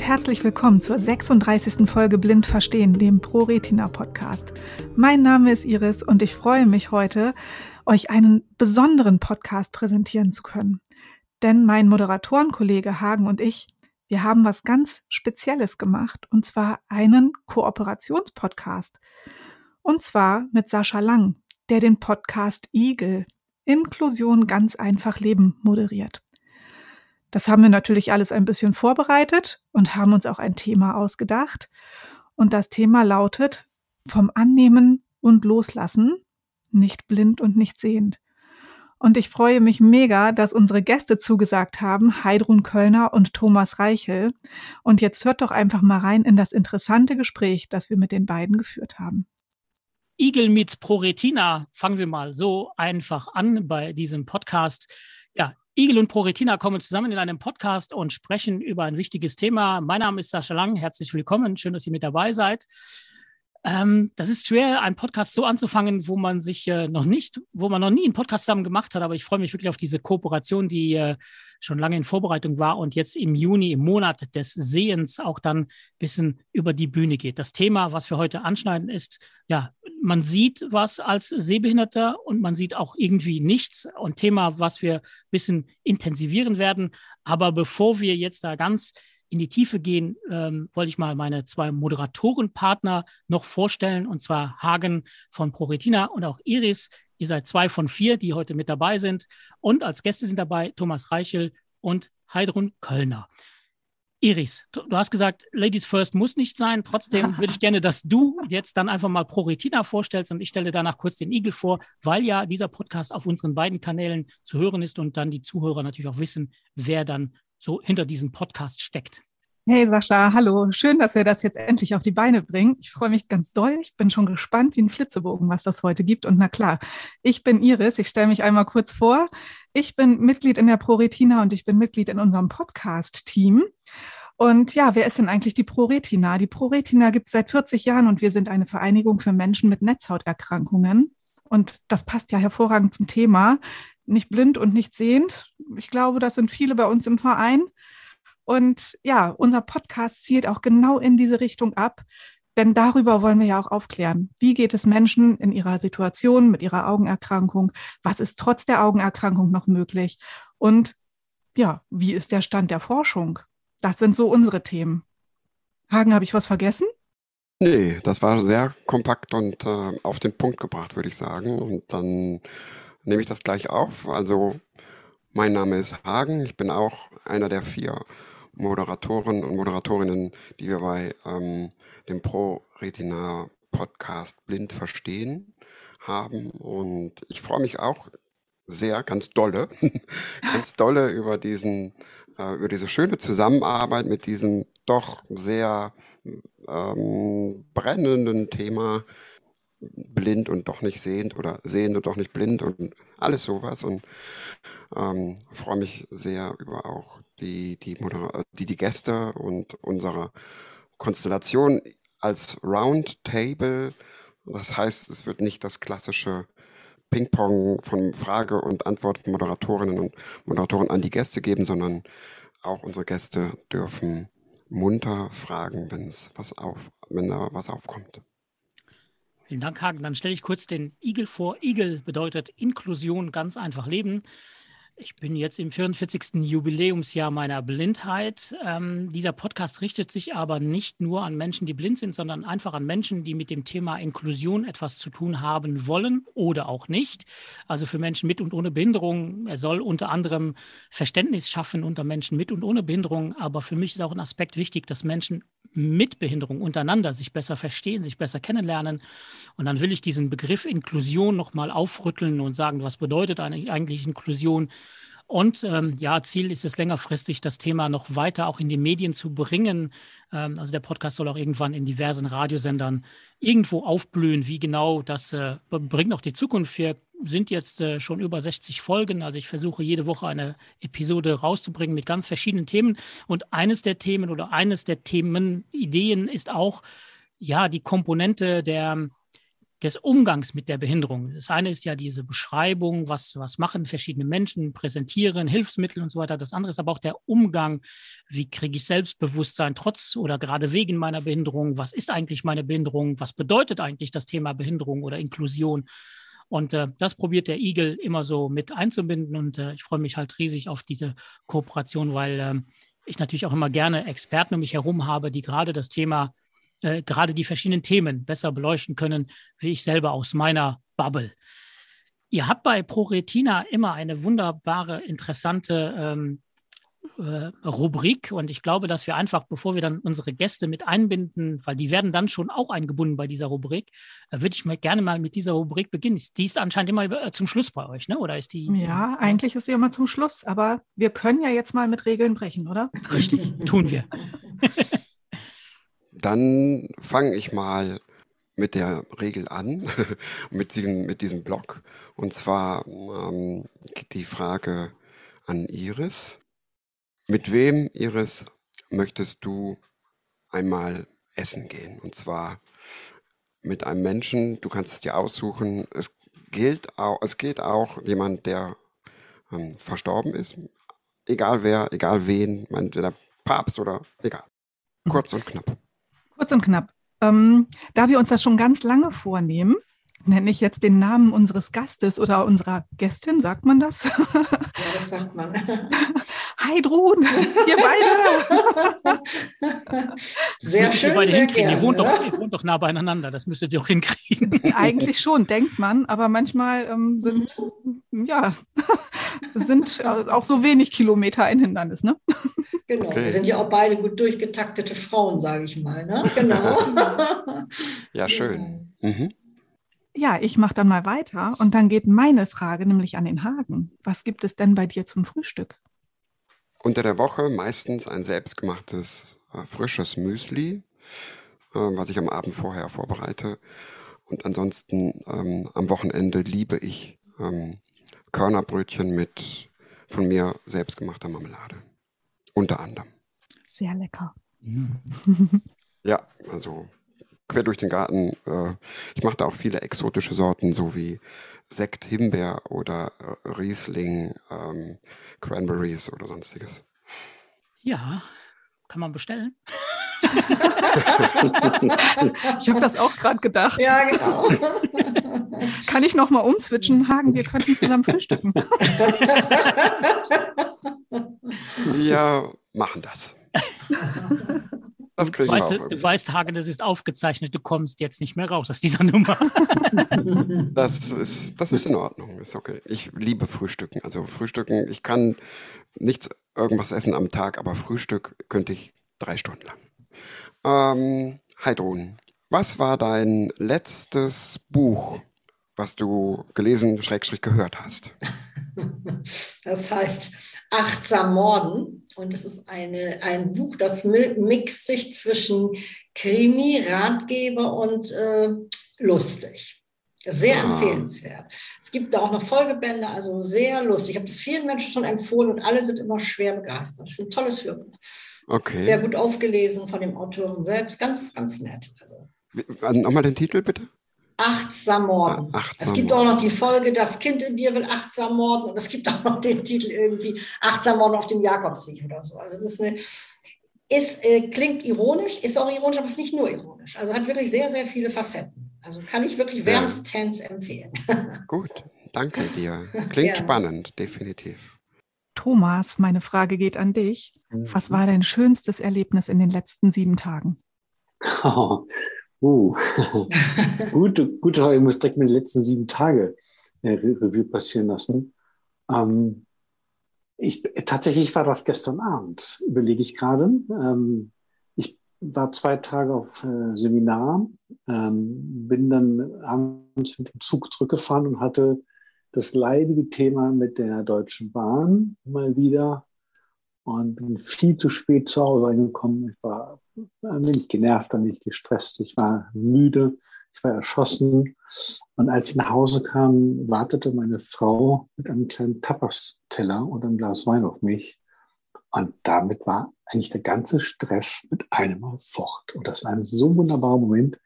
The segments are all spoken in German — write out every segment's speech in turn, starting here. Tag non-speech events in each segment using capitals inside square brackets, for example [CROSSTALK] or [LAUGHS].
und herzlich willkommen zur 36. Folge Blind Verstehen, dem ProRetina Podcast. Mein Name ist Iris und ich freue mich heute, euch einen besonderen Podcast präsentieren zu können. Denn mein Moderatorenkollege Hagen und ich, wir haben was ganz Spezielles gemacht und zwar einen Kooperationspodcast. Und zwar mit Sascha Lang, der den Podcast Igel Inklusion ganz einfach leben moderiert. Das haben wir natürlich alles ein bisschen vorbereitet und haben uns auch ein Thema ausgedacht. Und das Thema lautet vom Annehmen und Loslassen, nicht blind und nicht sehend. Und ich freue mich mega, dass unsere Gäste zugesagt haben, Heidrun Kölner und Thomas Reichel. Und jetzt hört doch einfach mal rein in das interessante Gespräch, das wir mit den beiden geführt haben. Igel meets ProRetina. Fangen wir mal so einfach an bei diesem Podcast. Igel und ProRetina kommen zusammen in einem Podcast und sprechen über ein wichtiges Thema. Mein Name ist Sascha Lang. Herzlich willkommen. Schön, dass ihr mit dabei seid. Ähm, das ist schwer, einen Podcast so anzufangen, wo man sich äh, noch nicht, wo man noch nie einen Podcast zusammen gemacht hat, aber ich freue mich wirklich auf diese Kooperation, die äh, schon lange in Vorbereitung war und jetzt im Juni, im Monat des Sehens auch dann ein bisschen über die Bühne geht. Das Thema, was wir heute anschneiden, ist, ja, man sieht was als Sehbehinderter und man sieht auch irgendwie nichts. Und Thema, was wir ein bisschen intensivieren werden. Aber bevor wir jetzt da ganz in die Tiefe gehen, ähm, wollte ich mal meine zwei Moderatorenpartner noch vorstellen, und zwar Hagen von ProRetina und auch Iris. Ihr seid zwei von vier, die heute mit dabei sind. Und als Gäste sind dabei Thomas Reichel und Heidrun Kölner. Iris, du hast gesagt, Ladies First muss nicht sein. Trotzdem [LAUGHS] würde ich gerne, dass du jetzt dann einfach mal ProRetina vorstellst und ich stelle danach kurz den Igel vor, weil ja dieser Podcast auf unseren beiden Kanälen zu hören ist und dann die Zuhörer natürlich auch wissen, wer dann so hinter diesem Podcast steckt. Hey Sascha, hallo. Schön, dass wir das jetzt endlich auf die Beine bringen. Ich freue mich ganz doll. Ich bin schon gespannt wie ein Flitzebogen, was das heute gibt. Und na klar, ich bin Iris. Ich stelle mich einmal kurz vor. Ich bin Mitglied in der ProRetina und ich bin Mitglied in unserem Podcast-Team. Und ja, wer ist denn eigentlich die ProRetina? Die ProRetina gibt es seit 40 Jahren und wir sind eine Vereinigung für Menschen mit Netzhauterkrankungen. Und das passt ja hervorragend zum Thema nicht blind und nicht sehend. Ich glaube, das sind viele bei uns im Verein. Und ja, unser Podcast zielt auch genau in diese Richtung ab, denn darüber wollen wir ja auch aufklären. Wie geht es Menschen in ihrer Situation mit ihrer Augenerkrankung? Was ist trotz der Augenerkrankung noch möglich? Und ja, wie ist der Stand der Forschung? Das sind so unsere Themen. Hagen, habe ich was vergessen? Nee, das war sehr kompakt und äh, auf den Punkt gebracht, würde ich sagen. Und dann nehme ich das gleich auf. Also mein Name ist Hagen. Ich bin auch einer der vier Moderatoren und Moderatorinnen, die wir bei ähm, dem Pro Retina Podcast Blind verstehen haben. Und ich freue mich auch sehr, ganz dolle, [LAUGHS] ganz dolle über diesen, äh, über diese schöne Zusammenarbeit mit diesem doch sehr ähm, brennenden Thema blind und doch nicht sehend oder sehend und doch nicht blind und alles sowas und ähm, freue mich sehr über auch die, die, die, die Gäste und unsere Konstellation als Roundtable. Das heißt, es wird nicht das klassische Ping-Pong von Frage und Antwort Moderatorinnen und Moderatoren an die Gäste geben, sondern auch unsere Gäste dürfen munter fragen, wenn was auf, wenn da was aufkommt. Vielen Dank, Hagen. Dann stelle ich kurz den Igel vor. Igel bedeutet Inklusion, ganz einfach leben. Ich bin jetzt im 44. Jubiläumsjahr meiner Blindheit. Ähm, dieser Podcast richtet sich aber nicht nur an Menschen, die blind sind, sondern einfach an Menschen, die mit dem Thema Inklusion etwas zu tun haben wollen oder auch nicht. Also für Menschen mit und ohne Behinderung. Er soll unter anderem Verständnis schaffen unter Menschen mit und ohne Behinderung. Aber für mich ist auch ein Aspekt wichtig, dass Menschen mit Behinderung untereinander sich besser verstehen, sich besser kennenlernen. Und dann will ich diesen Begriff Inklusion nochmal aufrütteln und sagen, was bedeutet eigentlich Inklusion? Und ähm, ja, Ziel ist es längerfristig, das Thema noch weiter auch in die Medien zu bringen. Ähm, also der Podcast soll auch irgendwann in diversen Radiosendern irgendwo aufblühen. Wie genau, das äh, bringt noch die Zukunft. Wir sind jetzt äh, schon über 60 Folgen. Also ich versuche jede Woche eine Episode rauszubringen mit ganz verschiedenen Themen. Und eines der Themen oder eines der Themenideen ist auch, ja, die Komponente der des Umgangs mit der Behinderung. Das eine ist ja diese Beschreibung, was, was machen verschiedene Menschen, präsentieren, Hilfsmittel und so weiter. Das andere ist aber auch der Umgang, wie kriege ich Selbstbewusstsein trotz oder gerade wegen meiner Behinderung, was ist eigentlich meine Behinderung, was bedeutet eigentlich das Thema Behinderung oder Inklusion. Und äh, das probiert der Igel immer so mit einzubinden und äh, ich freue mich halt riesig auf diese Kooperation, weil äh, ich natürlich auch immer gerne Experten um mich herum habe, die gerade das Thema äh, gerade die verschiedenen Themen besser beleuchten können, wie ich selber aus meiner Bubble. Ihr habt bei ProRetina immer eine wunderbare, interessante ähm, äh, Rubrik und ich glaube, dass wir einfach, bevor wir dann unsere Gäste mit einbinden, weil die werden dann schon auch eingebunden bei dieser Rubrik, äh, würde ich mal gerne mal mit dieser Rubrik beginnen. Die ist anscheinend immer äh, zum Schluss bei euch, ne? Oder ist die? Ja, eigentlich ist sie immer zum Schluss, aber wir können ja jetzt mal mit Regeln brechen, oder? Richtig, tun wir. [LAUGHS] Dann fange ich mal mit der Regel an, [LAUGHS] mit, diesem, mit diesem Blog. Und zwar ähm, die Frage an Iris. Mit wem, Iris, möchtest du einmal essen gehen? Und zwar mit einem Menschen, du kannst es dir aussuchen. Es gilt auch, es geht auch jemand, der ähm, verstorben ist. Egal wer, egal wen, entweder Papst oder egal. Kurz und knapp. Kurz und knapp. Ähm, da wir uns das schon ganz lange vornehmen, nenne ich jetzt den Namen unseres Gastes oder unserer Gästin, sagt man das? Ja, das sagt man. [LAUGHS] Heidrun, ihr beide. [LAUGHS] Sehr schön. Ihr beide sehr hinkriegen. Ihr wohnt, doch, ihr wohnt doch nah beieinander, das müsstet ihr auch hinkriegen. [LAUGHS] Eigentlich schon, denkt man, aber manchmal ähm, sind, ja, sind auch so wenig Kilometer ein Hindernis, ne? Genau, okay. wir sind ja auch beide gut durchgetaktete Frauen, sage ich mal, ne? [LAUGHS] Genau. ja, schön. Mhm. Ja, ich mache dann mal weiter und dann geht meine Frage nämlich an den Hagen. Was gibt es denn bei dir zum Frühstück? Unter der Woche meistens ein selbstgemachtes äh, frisches Müsli, äh, was ich am Abend vorher vorbereite. Und ansonsten ähm, am Wochenende liebe ich ähm, Körnerbrötchen mit von mir selbstgemachter Marmelade. Unter anderem. Sehr lecker. Mhm. ja, also quer durch den Garten. Äh, ich mache da auch viele exotische Sorten, so wie Sekt, Himbeer oder äh, Riesling, ähm, Cranberries oder sonstiges. Ja, kann man bestellen. ich habe das auch gerade gedacht. Ja, genau. Kann ich noch mal umswitchen? Hagen, wir könnten zusammen frühstücken. [LAUGHS] Wir machen das. [LAUGHS] Das kriegen weißt, wir auch du weißt, Hagen, das ist aufgezeichnet. Du kommst jetzt nicht mehr raus aus dieser Nummer. [LAUGHS] das, ist, das ist in Ordnung. Ist okay. Ich liebe Frühstücken. Also Frühstücken, ich kann nichts irgendwas essen am Tag, aber Frühstück könnte ich drei Stunden lang. Ähm, Heidrun, was war dein letztes Buch, was du gelesen, Schrägstrich gehört hast? [LAUGHS] Das heißt Achtsam Morden. Und es ist eine, ein Buch, das mixt sich zwischen Krimi, Ratgeber und äh, lustig. Sehr ah. empfehlenswert. Es gibt da auch noch Folgebände, also sehr lustig. Ich habe das vielen Menschen schon empfohlen und alle sind immer schwer begeistert. Das ist ein tolles Hörbuch. Okay. Sehr gut aufgelesen von dem Autoren selbst. Ganz, ganz nett. Also. Nochmal den Titel bitte. Achtsam morden. Achtsam es gibt auch noch die Folge, das Kind in dir will achtsam morden. Und es gibt auch noch den Titel irgendwie Achtsam morden auf dem Jakobsweg oder so. Also das ist eine, ist, äh, klingt ironisch, ist auch ironisch, aber ist nicht nur ironisch. Also hat wirklich sehr, sehr viele Facetten. Also kann ich wirklich wärmstens ja. empfehlen. [LAUGHS] Gut, danke dir. Klingt ja. spannend, definitiv. Thomas, meine Frage geht an dich. Was mhm. war dein schönstes Erlebnis in den letzten sieben Tagen? Oh, [LAUGHS] Uh, [LAUGHS] gute, gute Frage. Ich muss direkt mit den letzten sieben Tage äh, Revue passieren lassen. Ähm, ich, tatsächlich war das gestern Abend, überlege ich gerade. Ähm, ich war zwei Tage auf äh, Seminar, ähm, bin dann abends mit dem Zug zurückgefahren und hatte das leidige Thema mit der Deutschen Bahn mal wieder und bin viel zu spät zu Hause angekommen. Ich war ein wenig genervt, ein wenig gestresst. Ich war müde, ich war erschossen. Und als ich nach Hause kam, wartete meine Frau mit einem kleinen Tapas-Teller und einem Glas Wein auf mich. Und damit war eigentlich der ganze Stress mit einem Mal fort. Und das war ein so wunderbarer Moment,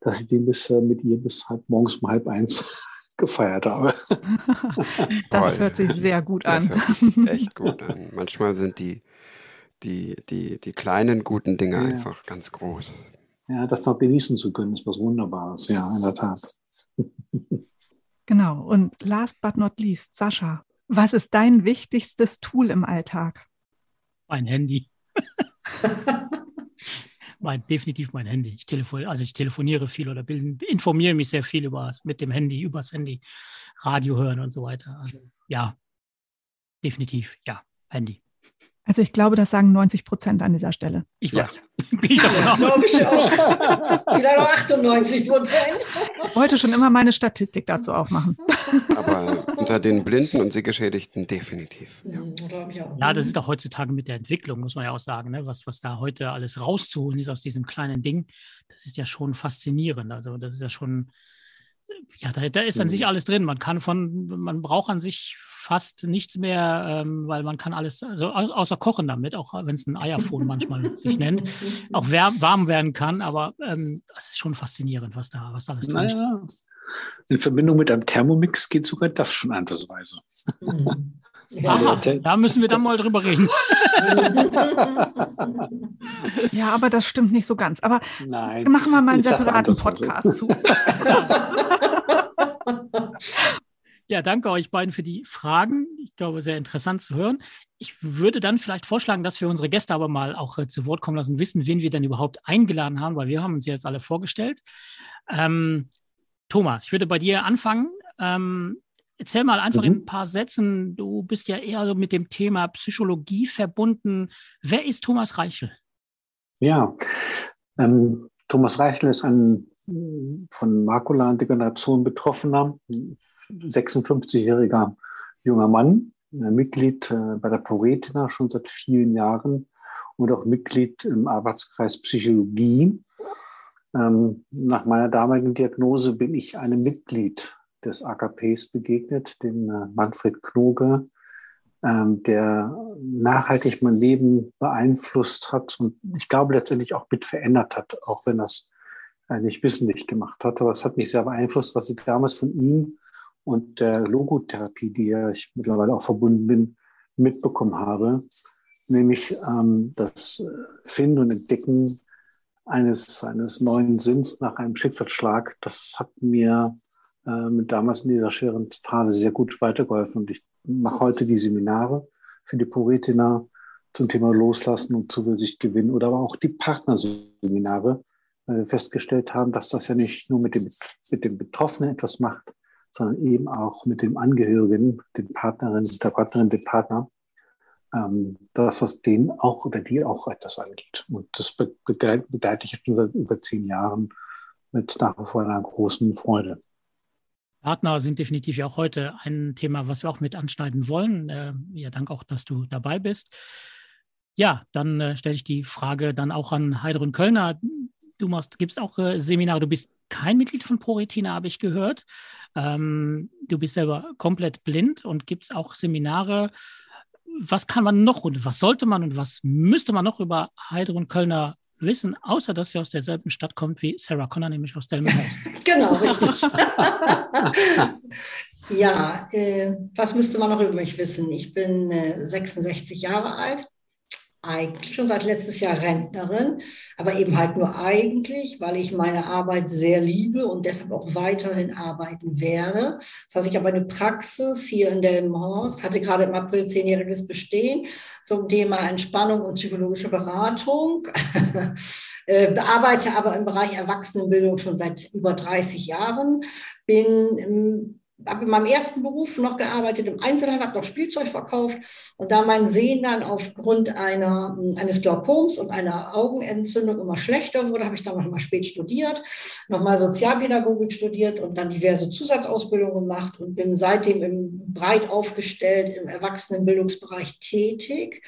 dass ich den bis, äh, mit ihr bis halb morgens um halb eins [LAUGHS] gefeiert habe. [LAUGHS] das hört sich sehr gut an. Das hört sich echt gut an. [LAUGHS] Manchmal sind die, die, die, die kleinen guten Dinge ja. einfach ganz groß. Ja, das noch genießen zu können, ist was Wunderbares, ja, in der Tat. [LAUGHS] Genau. Und last but not least, Sascha, was ist dein wichtigstes Tool im Alltag? Mein Handy. [LAUGHS] mein, definitiv mein Handy. Ich telefoniere, also ich telefoniere viel oder bilden, informiere mich sehr viel über mit dem Handy, übers Handy, Radio hören und so weiter. Also, ja, definitiv, ja, Handy. Also ich glaube, das sagen 90 Prozent an dieser Stelle. Ich weiß. [LAUGHS] Ja. ich davon Glaube ich auch. [LAUGHS] Vielleicht auch 98 Prozent. Wollte schon immer meine Statistik dazu aufmachen. [LAUGHS] Aber unter den Blinden und Sehgeschädigten definitiv. Ja. ja, das ist auch heutzutage mit der Entwicklung, muss man ja auch sagen, ne? was, was da heute alles rauszuholen ist aus diesem kleinen Ding. Das ist ja schon faszinierend. Also das ist ja schon, ja, da, da ist an sich mhm. alles drin. Man kann von, man braucht an sich fast nichts mehr, ähm, weil man kann alles, also außer kochen damit, auch wenn es ein Eierfon [LAUGHS] manchmal sich nennt, auch wärm, warm werden kann. Aber ähm, das ist schon faszinierend, was da, was da alles drin naja. ist. In Verbindung mit einem Thermomix geht sogar das schon andersweise. Mhm. [LAUGHS] Ja, da müssen wir dann mal drüber reden. [LAUGHS] ja, aber das stimmt nicht so ganz. Aber Nein, machen wir mal einen separaten Podcast zu. [LAUGHS] Ja, danke euch beiden für die Fragen. Ich glaube, sehr interessant zu hören. Ich würde dann vielleicht vorschlagen, dass wir unsere Gäste aber mal auch äh, zu Wort kommen lassen, wissen, wen wir denn überhaupt eingeladen haben, weil wir haben uns jetzt alle vorgestellt. Ähm, Thomas, ich würde bei dir anfangen. Ähm, erzähl mal einfach mhm. in ein paar Sätzen. Du bist ja eher so mit dem Thema Psychologie verbunden. Wer ist Thomas Reichel? Ja, ähm, Thomas Reichel ist ein von Makula-Degeneration betroffener, 56-jähriger junger Mann, Mitglied äh, bei der Proretina schon seit vielen Jahren und auch Mitglied im Arbeitskreis Psychologie. Ähm, nach meiner damaligen Diagnose bin ich einem Mitglied des AKPs begegnet, dem äh, Manfred Knoge, ähm, der nachhaltig mein Leben beeinflusst hat und ich glaube letztendlich auch mit verändert hat, auch wenn das nicht wissentlich gemacht hat. Aber es hat mich sehr beeinflusst, was ich damals von ihm und der Logotherapie, die ja ich mittlerweile auch verbunden bin, mitbekommen habe. Nämlich ähm, das Finden und Entdecken eines, eines neuen Sinns nach einem Schicksalsschlag. Das hat mir äh, damals in dieser schweren Phase sehr gut weitergeholfen. Und ich mache heute die Seminare für die Poretina zum Thema Loslassen und Zuversicht gewinnen oder aber auch die Partnerseminare, festgestellt haben, dass das ja nicht nur mit dem, mit dem Betroffenen etwas macht, sondern eben auch mit dem Angehörigen, den Partnerin, der Partnerin, dem Partner, ähm, dass das denen auch oder die auch etwas angeht. Und das begleite ich schon seit über zehn Jahren mit nach wie vor einer großen Freude. Partner sind definitiv ja auch heute ein Thema, was wir auch mit anschneiden wollen. Äh, ja, danke auch, dass du dabei bist. Ja, dann äh, stelle ich die Frage dann auch an Heidrun Kölner du machst, gibst auch äh, Seminare. Du bist kein Mitglied von ProRetina, habe ich gehört. Ähm, du bist selber komplett blind und gibst auch Seminare. Was kann man noch und was sollte man und was müsste man noch über Heidrun Kölner wissen, außer dass sie aus derselben Stadt kommt wie Sarah Connor, nämlich aus Delmenhorst? [LAUGHS] genau, richtig. [LAUGHS] ja, äh, was müsste man noch über mich wissen? Ich bin äh, 66 Jahre alt, eigentlich schon seit letztes Jahr Rentnerin, aber eben halt nur eigentlich, weil ich meine Arbeit sehr liebe und deshalb auch weiterhin arbeiten werde. Das heißt, ich habe eine Praxis hier in Delmenhorst, hatte gerade im April zehnjähriges Bestehen zum Thema Entspannung und psychologische Beratung. [LAUGHS] Äh, arbeite aber im Bereich Erwachsenenbildung schon seit über 30 Jahren, bin habe in meinem ersten Beruf noch gearbeitet im Einzelhandel, habe noch Spielzeug verkauft und da mein Sehen dann aufgrund einer, eines Glaukoms und einer Augenentzündung immer schlechter wurde, habe ich dann noch mal spät studiert, nochmal Sozialpädagogik studiert und dann diverse Zusatzausbildungen gemacht und bin seitdem im, breit aufgestellt im Erwachsenenbildungsbereich tätig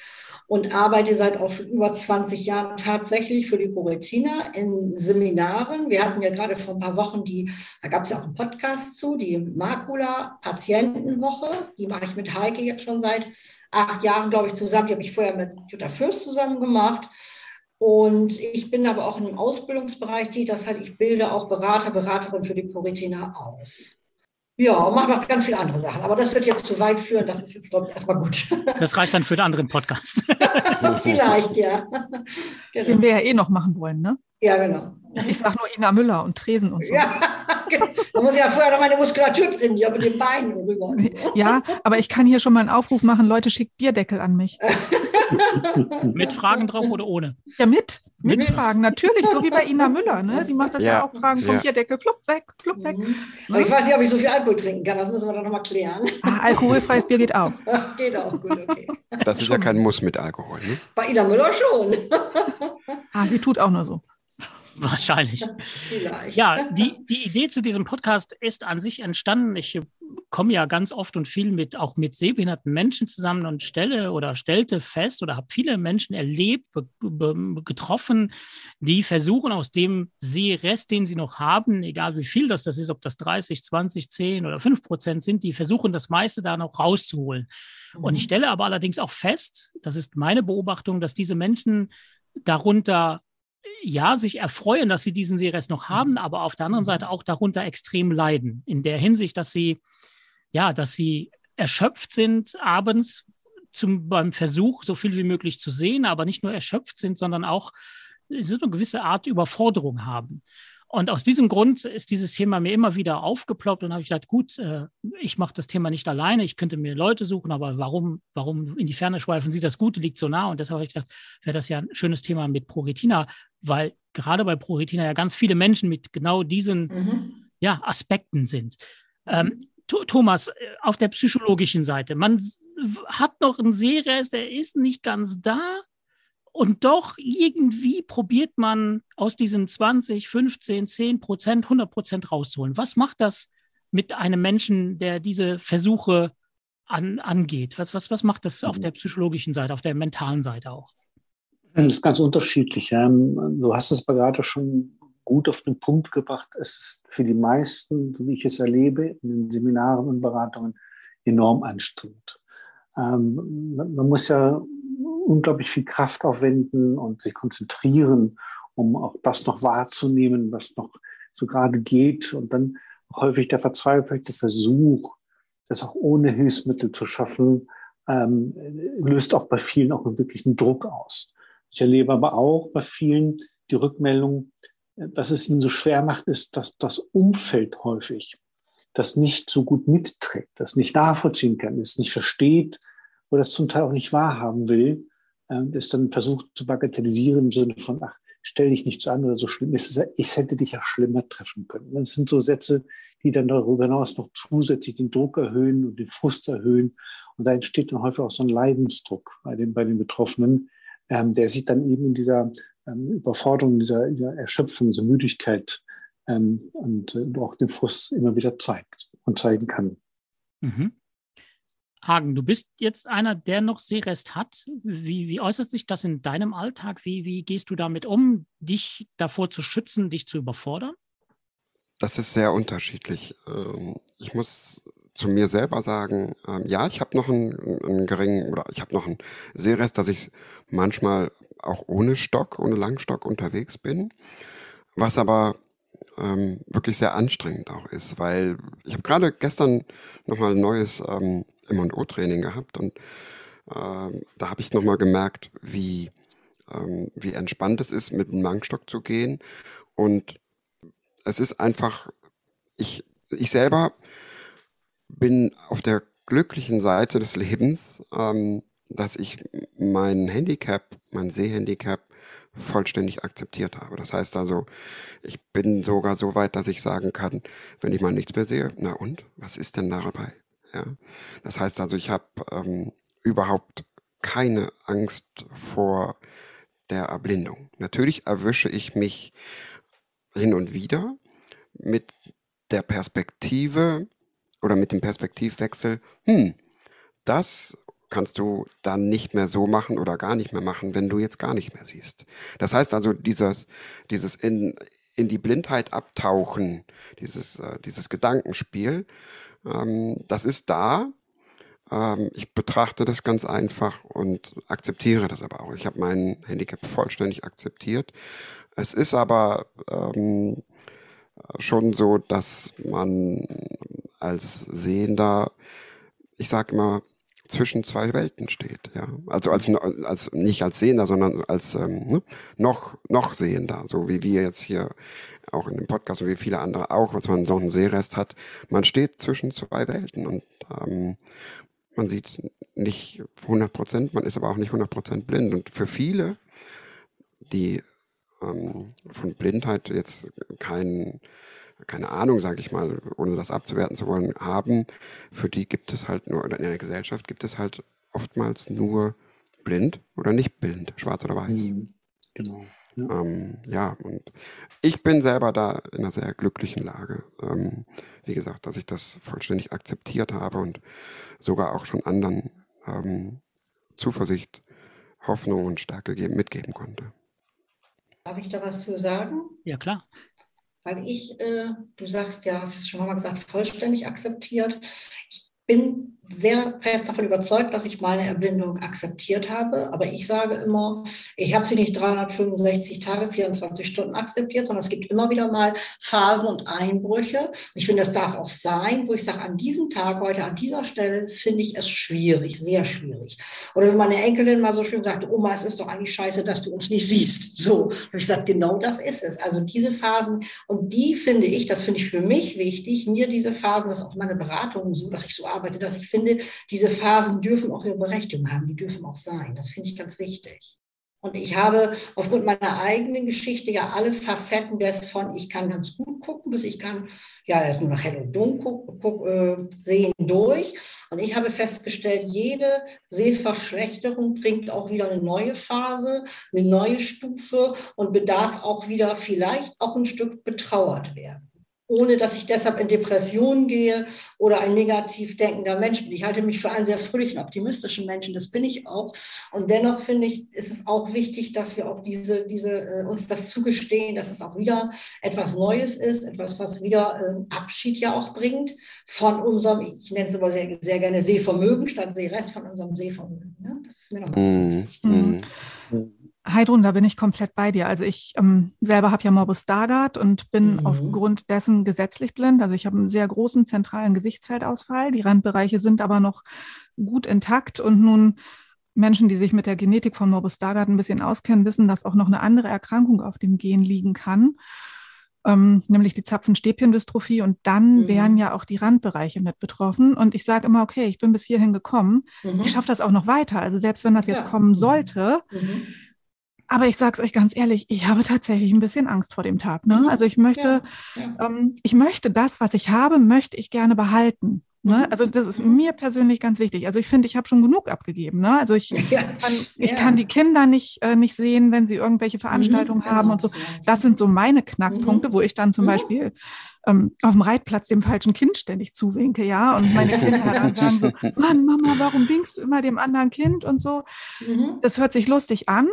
und arbeite seit auch schon über 20 Jahren tatsächlich für die Coretina in Seminaren. Wir hatten ja gerade vor ein paar Wochen die, da gab es ja auch einen Podcast zu, die Makula Patientenwoche. Die mache ich mit Heike jetzt schon seit acht Jahren, glaube ich, zusammen. Die habe ich vorher mit Jutta Fürst zusammen gemacht. Und ich bin aber auch im Ausbildungsbereich die, das heißt, ich bilde auch Berater, Beraterin für die Puritina aus. Ja, und mache noch ganz viele andere Sachen. Aber das wird jetzt zu weit führen. Das ist jetzt, glaube ich, erstmal gut. [LAUGHS] Das reicht dann für den anderen Podcast. [LAUGHS] Vielleicht, ja. Genau. Den wir ja eh noch machen wollen, ne? Ja, genau. Ich sage nur Ina Müller und Tresen und so. Ja, genau. Da muss ich ja vorher noch meine Muskulatur trainieren mit den Beinen rüber. So. Ja, aber ich kann hier schon mal einen Aufruf machen. Leute, schickt Bierdeckel an mich. [LAUGHS] mit Fragen drauf oder ohne? Ja, mit. Mit, mit. Fragen, natürlich. So wie bei Ina Müller. Ne? Die macht das ja, ja auch Fragen vom ja. Bierdeckel. Flupp weg, flupp weg. Mhm. Aber ich weiß nicht, ob ich so viel Alkohol trinken kann. Das müssen wir dann nochmal klären. Ah, alkoholfreies Bier geht auch. [LAUGHS] geht auch, gut, okay. Das ist schon. ja kein Muss mit Alkohol. Ne? Bei Ina Müller schon. ah, sie tut auch nur so. [LAUGHS] Wahrscheinlich. Vielleicht. Ja, die, die Idee zu diesem Podcast ist an sich entstanden. Ich komme ja ganz oft und viel mit auch mit sehbehinderten Menschen zusammen und stelle oder stellte fest oder habe viele Menschen erlebt, getroffen, die versuchen aus dem Sehrest, den sie noch haben, egal wie viel das, das ist, ob das 30, 20, 10 oder 5 Prozent sind, die versuchen das meiste da noch rauszuholen. Mhm. Und ich mhm. stelle aber allerdings auch fest, das ist meine Beobachtung, dass diese Menschen darunter ja, sich erfreuen, dass sie diesen Sehrest noch haben, mhm. aber auf der anderen Seite auch darunter extrem leiden. In der Hinsicht, dass sie, ja, dass sie erschöpft sind abends zum, beim Versuch, so viel wie möglich zu sehen, aber nicht nur erschöpft sind, sondern auch so eine gewisse Art Überforderung haben. Und aus diesem Grund ist dieses Thema mir immer wieder aufgeploppt und habe ich gedacht, gut, äh, ich mache das Thema nicht alleine, ich könnte mir Leute suchen, aber warum, warum in die Ferne schweifen? Sie das Gute liegt so nah und deshalb habe ich gedacht, wäre das ja ein schönes Thema mit ProRetina, weil gerade bei ProRetina ja ganz viele Menschen mit genau diesen mhm. ja, Aspekten sind. Ähm, Thomas, äh, auf der psychologischen Seite, man hat noch einen Sehrest, der ist nicht ganz da, und doch irgendwie probiert man aus diesen 20, 15, 10 Prozent, 100 Prozent rauszuholen. Was macht das mit einem Menschen, der diese Versuche an, angeht? Was, was, was macht das auf der psychologischen Seite, auf der mentalen Seite auch? Das ist ganz unterschiedlich. Du hast es gerade schon gut auf den Punkt gebracht. Es ist für die meisten, wie ich es erlebe, in den Seminaren und Beratungen enorm anstrengend. Ähm, man muss ja unglaublich viel Kraft aufwenden und sich konzentrieren, um auch das noch wahrzunehmen, was noch so gerade geht. Und dann häufig der verzweifelte Versuch, das auch ohne Hilfsmittel zu schaffen, ähm, löst auch bei vielen auch einen wirklichen Druck aus. Ich erlebe aber auch bei vielen die Rückmeldung, dass es ihnen so schwer macht, ist, dass das Umfeld häufig das nicht so gut mitträgt, das nicht nachvollziehen kann, es nicht versteht oder es zum Teil auch nicht wahrhaben will das dann versucht zu bagatellisieren im Sinne von, ach, stell dich nicht so an oder so schlimm ist es, ich hätte dich ja schlimmer treffen können. Das sind so Sätze, die dann darüber hinaus noch zusätzlich den Druck erhöhen und den Frust erhöhen. Und da entsteht dann häufig auch so ein Leidensdruck bei den, bei den Betroffenen, ähm, der sich dann eben in dieser ähm, Überforderung, dieser, dieser Erschöpfung, dieser Müdigkeit ähm, und äh, auch den Frust immer wieder zeigt und zeigen kann. Mhm. Hagen, du bist jetzt einer, der noch Sehrest hat. Wie, wie äußert sich das in deinem Alltag? Wie, wie gehst du damit um, dich davor zu schützen, dich zu überfordern? Das ist sehr unterschiedlich. Ähm, ich muss zu mir selber sagen, ähm, ja, ich habe noch einen, einen, geringen oder ich habe noch einen Sehrest, dass ich manchmal auch ohne Stock, ohne Langstock unterwegs bin, was aber ähm, wirklich sehr anstrengend auch ist, weil ich habe gerade gestern nochmal ein neues ähm, M&O-Training gehabt und äh, da habe ich nochmal gemerkt, wie, ähm, wie entspannt es ist, mit einem Langstock zu gehen. Und es ist einfach, ich, ich selber bin auf der glücklichen Seite des Lebens, ähm, dass ich mein Handicap, mein Sehhandicap vollständig akzeptiert habe. Das heißt also, ich bin sogar so weit, dass ich sagen kann, wenn ich mal nichts mehr sehe, na und, was ist denn dabei? Ja? Das heißt also, ich habe ähm, überhaupt keine Angst vor der Erblindung. Natürlich erwische ich mich hin und wieder mit der Perspektive oder mit dem Perspektivwechsel, hm, das kannst du dann nicht mehr so machen oder gar nicht mehr machen, wenn du jetzt gar nicht mehr siehst. Das heißt also, dieses, dieses in, in die Blindheit abtauchen, dieses, äh, dieses Gedankenspiel, ähm, das ist da, Ähm, ich betrachte das ganz einfach und akzeptiere das aber auch. Ich habe mein Handicap vollständig akzeptiert. Es ist aber ähm, schon so, dass man als Sehender, ich sage immer, zwischen zwei Welten steht, ja. Also als, als nicht als Sehender, sondern als ähm, ne? noch, noch Sehender, so wie wir jetzt hier auch in dem Podcast und wie viele andere auch, was man so einen Sehrest hat. Man steht zwischen zwei Welten und ähm, man sieht nicht 100 Prozent, man ist aber auch nicht 100 Prozent blind. Und für viele, die ähm, von Blindheit jetzt kein, keine Ahnung, sage ich mal, ohne das abzuwerten zu wollen, haben, für die gibt es halt nur, oder in der Gesellschaft gibt es halt oftmals nur blind oder nicht blind, schwarz oder weiß. Mhm. Genau. Ja. Ähm, ja, und ich bin selber da in einer sehr glücklichen Lage. Ähm, wie gesagt, dass ich das vollständig akzeptiert habe und sogar auch schon anderen ähm, Zuversicht, Hoffnung und Stärke geben, mitgeben konnte. Darf ich da was zu sagen? Ja, klar. Weil ich, äh, du sagst ja, hast es schon mal gesagt, vollständig akzeptiert. Ich bin sehr fest davon überzeugt, dass ich meine Erblindung akzeptiert habe. Aber ich sage immer, ich habe sie nicht 365 Tage, 24 Stunden akzeptiert, sondern es gibt immer wieder mal Phasen und Einbrüche. Ich finde, das darf auch sein, wo ich sage, an diesem Tag, heute an dieser Stelle, finde ich es schwierig, sehr schwierig. Oder wenn meine Enkelin mal so schön sagte, Oma, es ist doch eigentlich scheiße, dass du uns nicht siehst. So, und ich sage, genau das ist es. Also diese Phasen, und die finde ich, das finde ich für mich wichtig, mir diese Phasen, das auch meine Beratungen so, dass ich so arbeite, dass ich finde, diese Phasen dürfen auch ihre Berechtigung haben, die dürfen auch sein. Das finde ich ganz wichtig. Und ich habe aufgrund meiner eigenen Geschichte ja alle Facetten des von, ich kann ganz gut gucken, bis ich kann, ja, erst nur nach hell und dunkel äh, sehen durch. Und ich habe festgestellt, jede Sehverschlechterung bringt auch wieder eine neue Phase, eine neue Stufe und bedarf auch wieder vielleicht auch ein Stück betrauert werden ohne dass ich deshalb in Depressionen gehe oder ein negativ denkender Mensch bin. Ich halte mich für einen sehr fröhlichen, optimistischen Menschen, das bin ich auch. Und dennoch finde ich, ist es auch wichtig, dass wir auch diese, diese, äh, uns das zugestehen, dass es auch wieder etwas Neues ist, etwas, was wieder äh, Abschied ja auch bringt von unserem, ich nenne es aber sehr, sehr gerne Sehvermögen statt Sehrest von unserem Sehvermögen. Ne? Das ist mir noch ganz mhm. wichtig. Mhm. Heidrun, da bin ich komplett bei dir. Also ich ähm, selber habe ja Morbus Stargardt und bin mhm. aufgrund dessen gesetzlich blind. Also ich habe einen sehr großen zentralen Gesichtsfeldausfall. Die Randbereiche sind aber noch gut intakt und nun Menschen, die sich mit der Genetik von Morbus Stargardt ein bisschen auskennen, wissen, dass auch noch eine andere Erkrankung auf dem Gen liegen kann, ähm, nämlich die Zapfenstäbchendystrophie. Und dann mhm. wären ja auch die Randbereiche mit betroffen. Und ich sage immer, okay, ich bin bis hierhin gekommen. Mhm. Ich schaffe das auch noch weiter. Also selbst wenn das jetzt ja. kommen sollte, mhm. Aber ich sage es euch ganz ehrlich, ich habe tatsächlich ein bisschen Angst vor dem Tag. Ne? Mhm. Also ich möchte, ja, ja. Ähm, ich möchte das, was ich habe, möchte ich gerne behalten. Ne? Mhm. Also das ist mir persönlich ganz wichtig. Also ich finde, ich habe schon genug abgegeben. Ne? Also ich, [LAUGHS] ja. kann, ich ja. kann die Kinder nicht, äh, nicht sehen, wenn sie irgendwelche Veranstaltungen mhm, haben und so. Das sind so meine Knackpunkte, mhm. wo ich dann zum mhm. Beispiel ähm, auf dem Reitplatz dem falschen Kind ständig zuwinke, ja. Und meine [LAUGHS] Kinder dann sagen so, [LAUGHS] Mann, Mama, warum winkst du immer dem anderen Kind und so? Mhm. Das hört sich lustig an,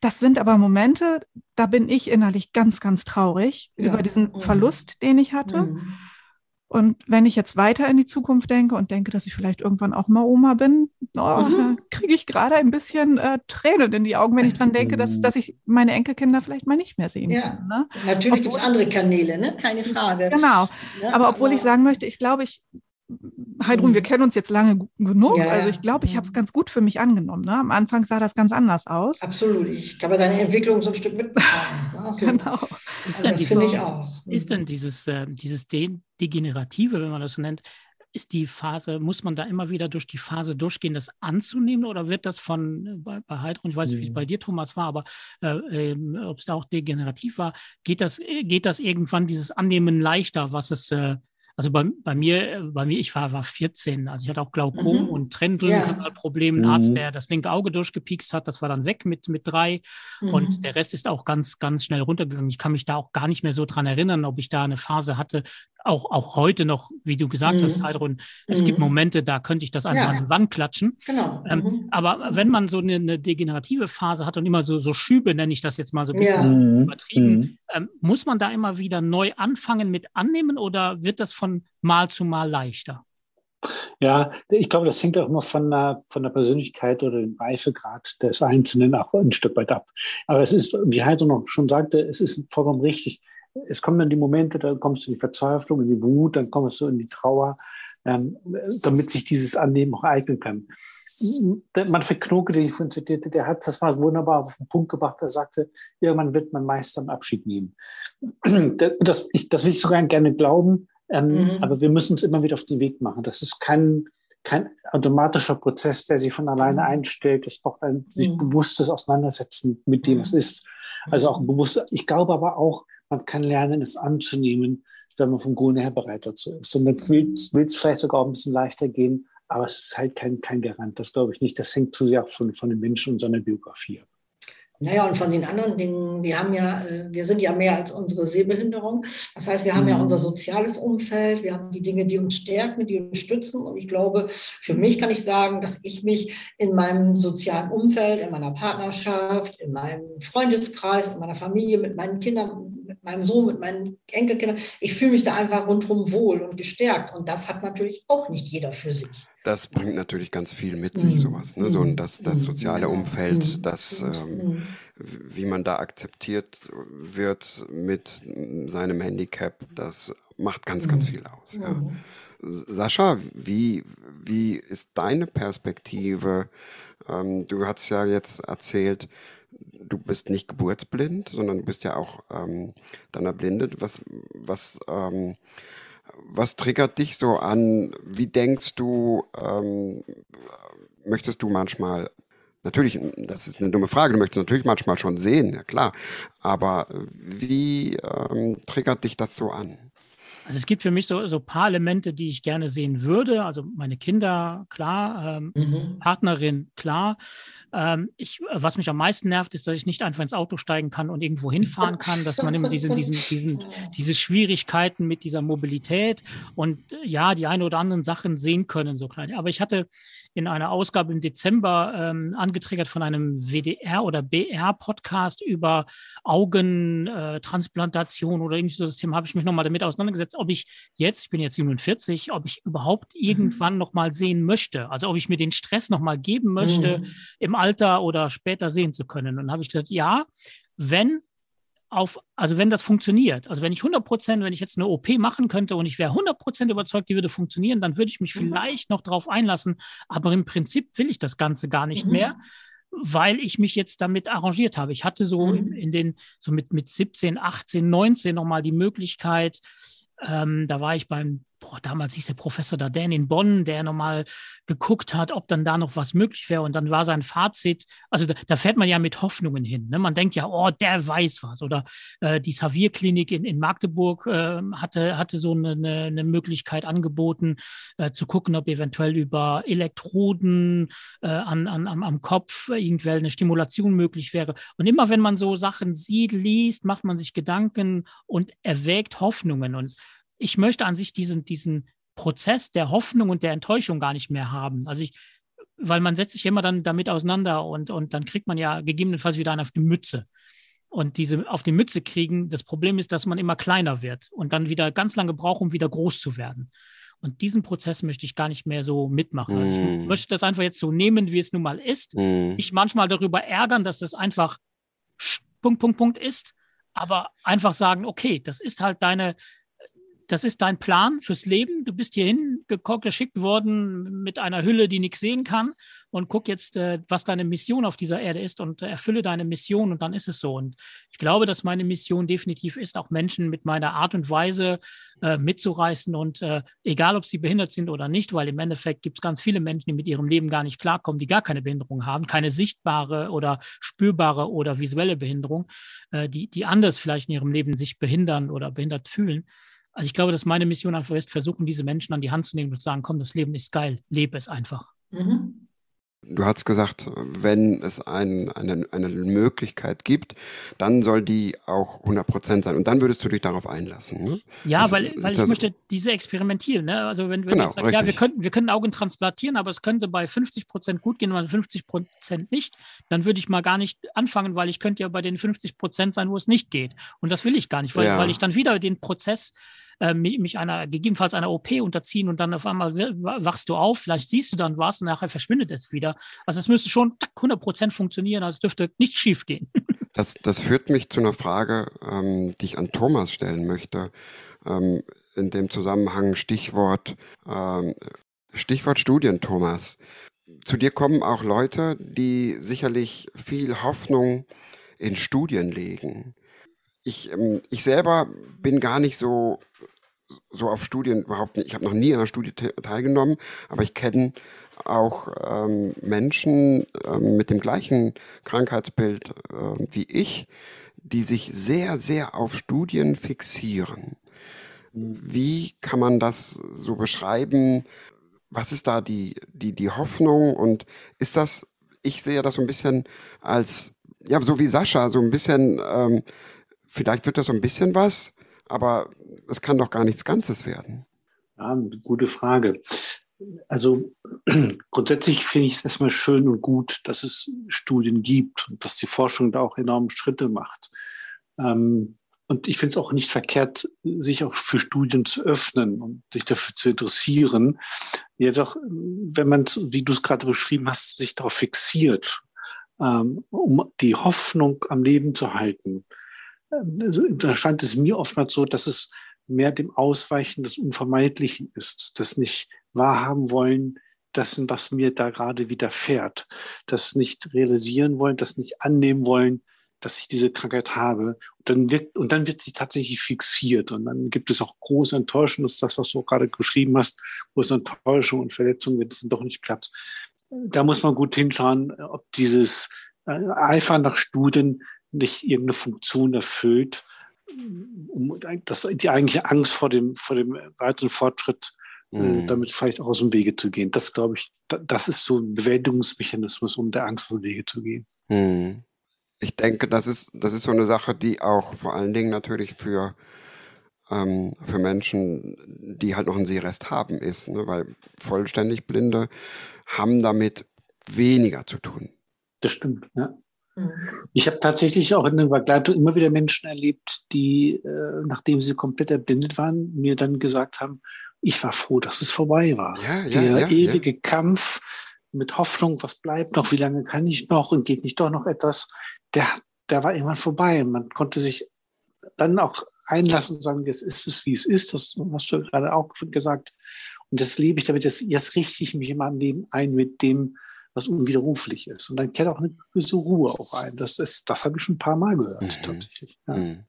das sind aber Momente, da bin ich innerlich ganz, ganz traurig ja. über diesen mhm. Verlust, den ich hatte. Mhm. Und wenn ich jetzt weiter in die Zukunft denke und denke, dass ich vielleicht irgendwann auch mal Oma bin, oh, mhm. kriege ich gerade ein bisschen äh, Tränen in die Augen, wenn ich dran denke, dass, dass ich meine Enkelkinder vielleicht mal nicht mehr sehen ja. kann. Ne? Natürlich gibt es andere Kanäle, ne? keine Frage. Genau. Ja, aber obwohl aber ich sagen möchte, ich glaube, ich Heidrun, wir mhm. kennen uns jetzt lange genug. Ja, also ich glaube, ich habe es ganz gut für mich angenommen. Ne? Am Anfang sah das ganz anders aus. Absolut. Ich habe deine Entwicklung so ein Stück mitbekommen. Ne? [LAUGHS] So. genau. Ist also das finde ich auch. Ist denn dieses, äh, dieses De Degenerative, wenn man das so nennt, ist die Phase, muss man da immer wieder durch die Phase durchgehen, das anzunehmen oder wird das von, äh, bei, bei Heidrun, ich weiß nicht, wie es mhm. bei dir, Thomas, war, aber äh, äh, ob es da auch degenerativ war, geht das, äh, geht das irgendwann dieses Annehmen leichter, was es äh, also bei, bei mir, bei mir, ich war, war 14, also ich hatte auch Glaukom mhm. und Trennbrillenkanalprobleme. Ja. Ein Arzt, mhm. der das linke Auge durchgepiekst hat, das war dann weg mit, mit drei. Mhm. Und der Rest ist auch ganz, ganz schnell runtergegangen. Ich kann mich da auch gar nicht mehr so dran erinnern, ob ich da eine Phase hatte, auch, auch heute noch, wie du gesagt mhm. hast, Heidrun, es mhm. gibt Momente, da könnte ich das einfach ja. an die Wand klatschen. Genau. Ähm, mhm. Aber wenn man so eine, eine, degenerative Phase hat und immer so, so Schübe, nenne ich das jetzt mal so ein bisschen ja. Mhm. übertrieben, mhm. ähm, muss man da immer wieder neu anfangen mit annehmen oder wird das von Mal zu Mal leichter? Ja, ich glaube, das hängt auch immer von der, von der Persönlichkeit oder dem Reifegrad des Einzelnen auch ein Stück weit ab. Aber es ist, wie Heidel noch schon sagte, es ist vollkommen richtig. Es kommen dann die Momente, da kommst du in die Verzweiflung, in die Wut, dann kommst du in die Trauer, ähm, damit sich dieses Annehmen auch eignen kann. Manfred Knoke, den ich vorhin zitierte, der hat das mal wunderbar auf den Punkt gebracht. Er sagte, irgendwann wird man Meister am Abschied nehmen. [CLEARS THROAT] Das, ich, das will ich sogar gerne glauben, ähm, mhm. Aber wir müssen uns immer wieder auf den Weg machen. Das ist kein, kein automatischer Prozess, der sich von alleine mhm. einstellt. Es braucht ein sich mhm. bewusstes Auseinandersetzen mit dem, was mhm. ist. Also auch bewusst. Ich glaube aber auch, man kann lernen, es anzunehmen, wenn man vom Grunde her bereit dazu ist. Und dann will es vielleicht sogar auch ein bisschen leichter gehen, aber es ist halt kein, kein Garant. Das glaube ich nicht. Das hängt zu sehr auch von, von den Menschen und seiner Biografie ab. Naja, und von den anderen Dingen, wir haben ja, äh, wir sind ja mehr als unsere Sehbehinderung. Das heißt, wir haben ja mhm. unser soziales Umfeld, wir haben die Dinge, die uns stärken, die uns stützen. Und ich glaube, für mich kann ich sagen, dass ich mich in meinem sozialen Umfeld, in meiner Partnerschaft, in meinem Freundeskreis, in meiner Familie, mit meinen Kindern, meinem Sohn, mit meinen Enkelkindern, ich fühle mich da einfach rundherum wohl und gestärkt. Und das hat natürlich auch nicht jeder für sich. Das bringt natürlich ganz viel mit sich, mhm. sowas. Ne? So, das, das mhm. soziale Umfeld, das, ähm, wie man da akzeptiert wird mit seinem Handicap, das macht ganz, ganz viel aus. Ja. Sascha, wie, wie ist deine Perspektive? Ähm, du hast ja jetzt erzählt, du bist nicht geburtsblind, sondern du bist ja auch ähm, dann erblindet. Was, was ähm, was triggert dich so an? Wie denkst du, ähm, möchtest du manchmal, natürlich, das ist eine dumme Frage, du möchtest natürlich manchmal schon sehen, ja klar, aber wie ähm, triggert dich das so an? Also es gibt für mich so, so ein paar Elemente, die ich gerne sehen würde. Also meine Kinder, klar, ähm, mhm. Partnerin, klar. Ähm, ich, was mich am meisten nervt, ist, dass ich nicht einfach ins Auto steigen kann und irgendwo hinfahren kann, dass man immer diese, diesen, diesen, [LAUGHS] diese Schwierigkeiten mit dieser Mobilität und äh, ja, die eine oder anderen Sachen sehen können, so klein. Aber ich hatte in einer Ausgabe im Dezember ähm, angetriggert von einem WDR oder BR-Podcast über Augentransplantation äh, oder irgendwie so das Thema, habe ich mich nochmal damit auseinandergesetzt ob ich jetzt, ich bin jetzt 47, ob ich überhaupt mhm. irgendwann mhm. nochmal sehen möchte. Also ob ich mir den Stress nochmal geben möchte, mhm. im Alter oder später sehen zu können. Und dann habe ich gesagt, ja, wenn auf, also wenn das funktioniert, also wenn ich 100 Prozent, wenn ich jetzt eine OP machen könnte und ich wäre 100 Prozent überzeugt, die würde funktionieren, dann würde ich mich mhm. vielleicht noch darauf einlassen. Aber im Prinzip will ich das Ganze gar nicht mhm. mehr, weil ich mich jetzt damit arrangiert habe. Ich hatte so mhm. in, in, den, so mit, mit 17, 18, 19 nochmal die Möglichkeit, ähm, da war ich beim boah, damals hieß der Professor Darden in Bonn, der nochmal geguckt hat, ob dann da noch was möglich wäre. Und dann war sein Fazit, also da, da fährt man ja mit Hoffnungen hin. Ne? Man denkt ja, oh, der weiß was. Oder äh, die Xavier-Klinik in, in Magdeburg äh, hatte, hatte so eine, eine, eine Möglichkeit angeboten, äh, zu gucken, ob eventuell über Elektroden äh, an, an, am, am Kopf irgendwelche eine Stimulation möglich wäre. Und immer wenn man so Sachen sieht, liest, macht man sich Gedanken und erwägt Hoffnungen. Und ich möchte an sich diesen, diesen Prozess der Hoffnung und der Enttäuschung gar nicht mehr haben. Also ich, weil man setzt sich immer dann damit auseinander und, und dann kriegt man ja gegebenenfalls wieder einen auf die Mütze. Und diese auf die Mütze kriegen, das Problem ist, dass man immer kleiner wird und dann wieder ganz lange braucht, um wieder groß zu werden. Und diesen Prozess möchte ich gar nicht mehr so mitmachen. Mm. Also ich mm. möchte das einfach jetzt so nehmen, wie es nun mal ist. Mm. Ich manchmal darüber ärgern, dass es einfach Punkt, Punkt, Punkt ist, aber einfach sagen, okay, das ist halt deine, das ist dein Plan fürs Leben. Du bist hierhin geschickt worden mit einer Hülle, die nichts sehen kann und guck jetzt, äh, was deine Mission auf dieser Erde ist und erfülle deine Mission und dann ist es so. Und ich glaube, dass meine Mission definitiv ist, auch Menschen mit meiner Art und Weise äh, mitzureißen und äh, egal, ob sie behindert sind oder nicht, weil im Endeffekt gibt es ganz viele Menschen, die mit ihrem Leben gar nicht klarkommen, die gar keine Behinderung haben, keine sichtbare oder spürbare oder visuelle Behinderung, äh, die, die anders vielleicht in ihrem Leben sich behindern oder behindert fühlen. Also ich glaube, dass meine Mission einfach ist, versuchen, diese Menschen an die Hand zu nehmen und zu sagen, komm, das Leben ist geil, lebe es einfach. Mhm. Du hast gesagt, wenn es ein, eine, eine Möglichkeit gibt, dann soll die auch 100% sein. Und dann würdest du dich darauf einlassen. Ne? Ja, das weil, ist, weil ist ich möchte diese experimentieren. Ne? Also wenn, wenn genau, du sagst, ja, wir könnten, wir können Augen transplantieren, aber es könnte bei 50% gut gehen, bei 50% nicht, dann würde ich mal gar nicht anfangen, weil ich könnte ja bei den 50% sein, wo es nicht geht. Und das will ich gar nicht, weil, ja. weil ich dann wieder den Prozess äh, mich einer, gegebenenfalls einer OP unterziehen und dann auf einmal wachst du auf, vielleicht siehst du dann was und nachher verschwindet es wieder. Also es müsste schon 100 Prozent funktionieren, also es dürfte nicht schief gehen. [LAUGHS] Das, das führt mich zu einer Frage, ähm, die ich an Thomas stellen möchte. Ähm, in dem Zusammenhang Stichwort, ähm, Stichwort Studien, Thomas. Zu dir kommen auch Leute, die sicherlich viel Hoffnung in Studien legen. Ich, ähm, ich selber bin gar nicht so, so auf Studien überhaupt nicht. Ich habe noch nie an einer Studie teilgenommen, aber ich kenne auch ähm, Menschen ähm, mit dem gleichen Krankheitsbild äh, wie ich, die sich sehr, sehr auf Studien fixieren. Wie kann man das so beschreiben? Was ist da die, die, die Hoffnung? Und ist das, ich sehe das so ein bisschen als, ja, so wie Sascha, so ein bisschen, ähm, vielleicht wird das so ein bisschen was, aber es kann doch gar nichts Ganzes werden. Ja, gute Frage. Also [CLEARS THROAT] grundsätzlich finde ich es erstmal schön und gut, dass es Studien gibt und dass die Forschung da auch enorme Schritte macht. Ähm, und ich finde es auch nicht verkehrt, sich auch für Studien zu öffnen und sich dafür zu interessieren. Jedoch, wenn man, wie du es gerade beschrieben hast, sich darauf fixiert, ähm, um die Hoffnung am Leben zu halten, da scheint es mir oftmals so, dass es mehr dem Ausweichen des Unvermeidlichen ist, das nicht wahrhaben wollen, dessen, was mir da gerade widerfährt, das nicht realisieren wollen, das nicht annehmen wollen, dass ich diese Krankheit habe. Und dann, wird, und dann wird sie tatsächlich fixiert. Und dann gibt es auch große Enttäuschung, das ist das, was du gerade geschrieben hast, große Enttäuschung und Verletzung, wenn es dann doch nicht klappt. Da muss man gut hinschauen, ob dieses äh, Eifer nach Studien nicht irgendeine Funktion erfüllt, um das, die eigentliche Angst vor dem, vor dem weiteren Fortschritt äh, mhm. damit vielleicht aus dem Wege zu gehen. Das glaube ich, das ist so ein Bewältigungsmechanismus, um der Angst aus dem Wege zu gehen. Mhm ich denke, das ist, das ist so eine Sache, die auch vor allen Dingen natürlich für, ähm, für Menschen, die halt noch einen Sehrest haben, ist. Ne? Weil vollständig Blinde haben damit weniger zu tun. Das stimmt, ja. Mhm. Ich habe tatsächlich auch in der Begleitung immer wieder Menschen erlebt, die, äh, nachdem sie komplett erblindet waren, mir dann gesagt haben, ich war froh, dass es vorbei war. Ja, ja, Der ja, ewige Kampf mit Hoffnung, was bleibt noch, wie lange kann ich noch und geht nicht doch noch etwas, der, der war irgendwann vorbei. Man konnte sich dann auch einlassen und sagen, jetzt ist es, wie es ist. Das hast du gerade auch gesagt. Und das lebe ich damit, jetzt, jetzt richte ich mich in meinem Leben ein mit dem, was unwiderruflich ist. Und dann kehrt auch eine gewisse Ruhe auch ein. Das, das, das habe ich schon ein paar Mal gehört, mhm. tatsächlich. Ja. Mhm.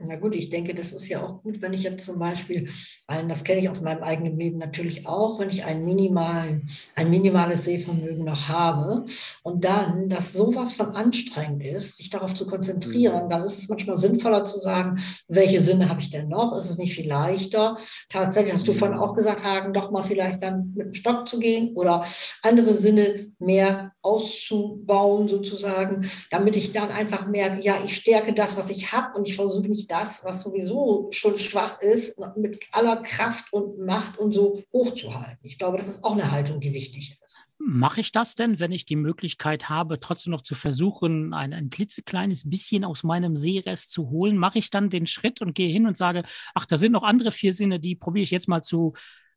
Na gut, ich denke, das ist ja auch gut, wenn ich jetzt zum Beispiel, das kenne ich aus meinem eigenen Leben natürlich auch, wenn ich ein, minimal, ein minimales Sehvermögen noch habe und dann, dass sowas von anstrengend ist, sich darauf zu konzentrieren, mhm. dann ist es manchmal sinnvoller zu sagen, welche Sinne habe ich denn noch? Ist es nicht viel leichter? Tatsächlich hast du mhm. vorhin auch gesagt, Hagen, doch mal vielleicht dann mit dem Stock zu gehen oder andere Sinne mehr auszubauen sozusagen, damit ich dann einfach merke, ja, ich stärke das, was ich habe und ich versuche nicht das, was sowieso schon schwach ist, mit aller Kraft und Macht und so hochzuhalten. Ich glaube, das ist auch eine Haltung, die wichtig ist. Mache ich das denn, wenn ich die Möglichkeit habe, trotzdem noch zu versuchen, ein, ein klitzekleines bisschen aus meinem Sehrest zu holen? Mache ich dann den Schritt und gehe hin und sage, ach, da sind noch andere vier Sinne, die probiere ich jetzt mal zu,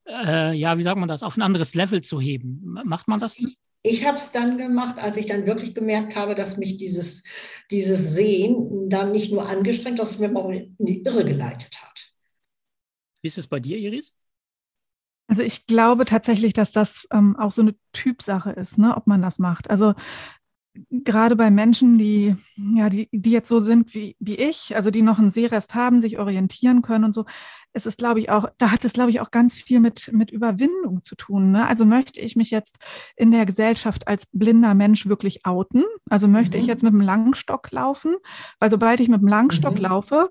äh, ja, wie sagt man das, auf ein anderes Level zu heben. Macht man das? Ich habe es dann gemacht, als ich dann wirklich gemerkt habe, dass mich dieses, dieses Sehen dann nicht nur angestrengt, dass es mir auch in die Irre geleitet hat. Wie ist es bei dir, Iris? Also ich glaube tatsächlich, dass das ähm, auch so eine Typsache ist, ne, ob man das macht. Also gerade bei Menschen, die, ja, die, die jetzt so sind wie, wie ich, also die noch einen Sehrest haben, sich orientieren können und so, ist es, glaube ich, auch, da hat es, glaube ich, auch ganz viel mit, mit Überwindung zu tun. Ne? Also möchte ich mich jetzt in der Gesellschaft als blinder Mensch wirklich outen? Also möchte mhm. ich jetzt mit dem Langstock laufen? Weil sobald ich mit dem Langstock mhm. laufe,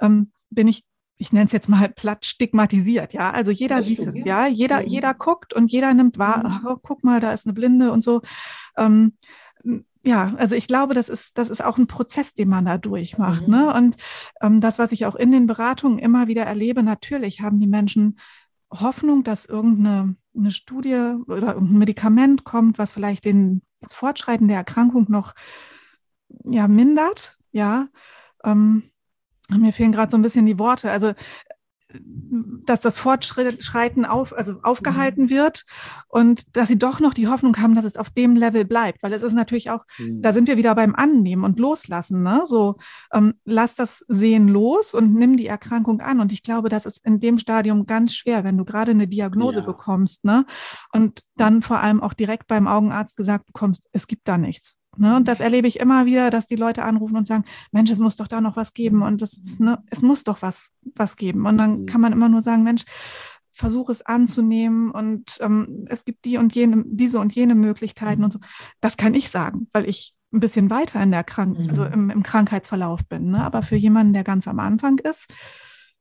ähm, bin ich ich nenne es jetzt mal platt stigmatisiert, ja. Also jeder sieht es, ja. Jeder, mhm. jeder guckt und jeder nimmt wahr, mhm. oh, guck mal, da ist eine Blinde und so. Ähm, ja, also ich glaube, das ist, das ist auch ein Prozess, den man da durchmacht. Mhm. Ne? Und ähm, das, was ich auch in den Beratungen immer wieder erlebe, natürlich haben die Menschen Hoffnung, dass irgendeine eine Studie oder irgendein Medikament kommt, was vielleicht den, das Fortschreiten der Erkrankung noch ja, mindert. Ja, ähm, Mir fehlen gerade so ein bisschen die Worte. Also dass das Fortschreiten auf, also aufgehalten mhm. wird und dass sie doch noch die Hoffnung haben, dass es auf dem Level bleibt, weil es ist natürlich auch, mhm. da sind wir wieder beim Annehmen und Loslassen, ne? So ähm, lass das Sehen los und nimm die Erkrankung an. Und ich glaube, das ist in dem Stadium ganz schwer, wenn du gerade eine Diagnose ja. bekommst, ne? Und dann vor allem auch direkt beim Augenarzt gesagt bekommst, es gibt da nichts. Ne? Und das erlebe ich immer wieder, dass die Leute anrufen und sagen, Mensch, es muss doch da noch was geben und das ist, ne, es muss doch was, was geben. Und dann mhm. kann man immer nur sagen, Mensch, versuche es anzunehmen und ähm, es gibt die und jene, diese und jene Möglichkeiten und so. Das kann ich sagen, weil ich ein bisschen weiter in der Krank also mhm. im, im Krankheitsverlauf bin. Ne? Aber für jemanden, der ganz am Anfang ist,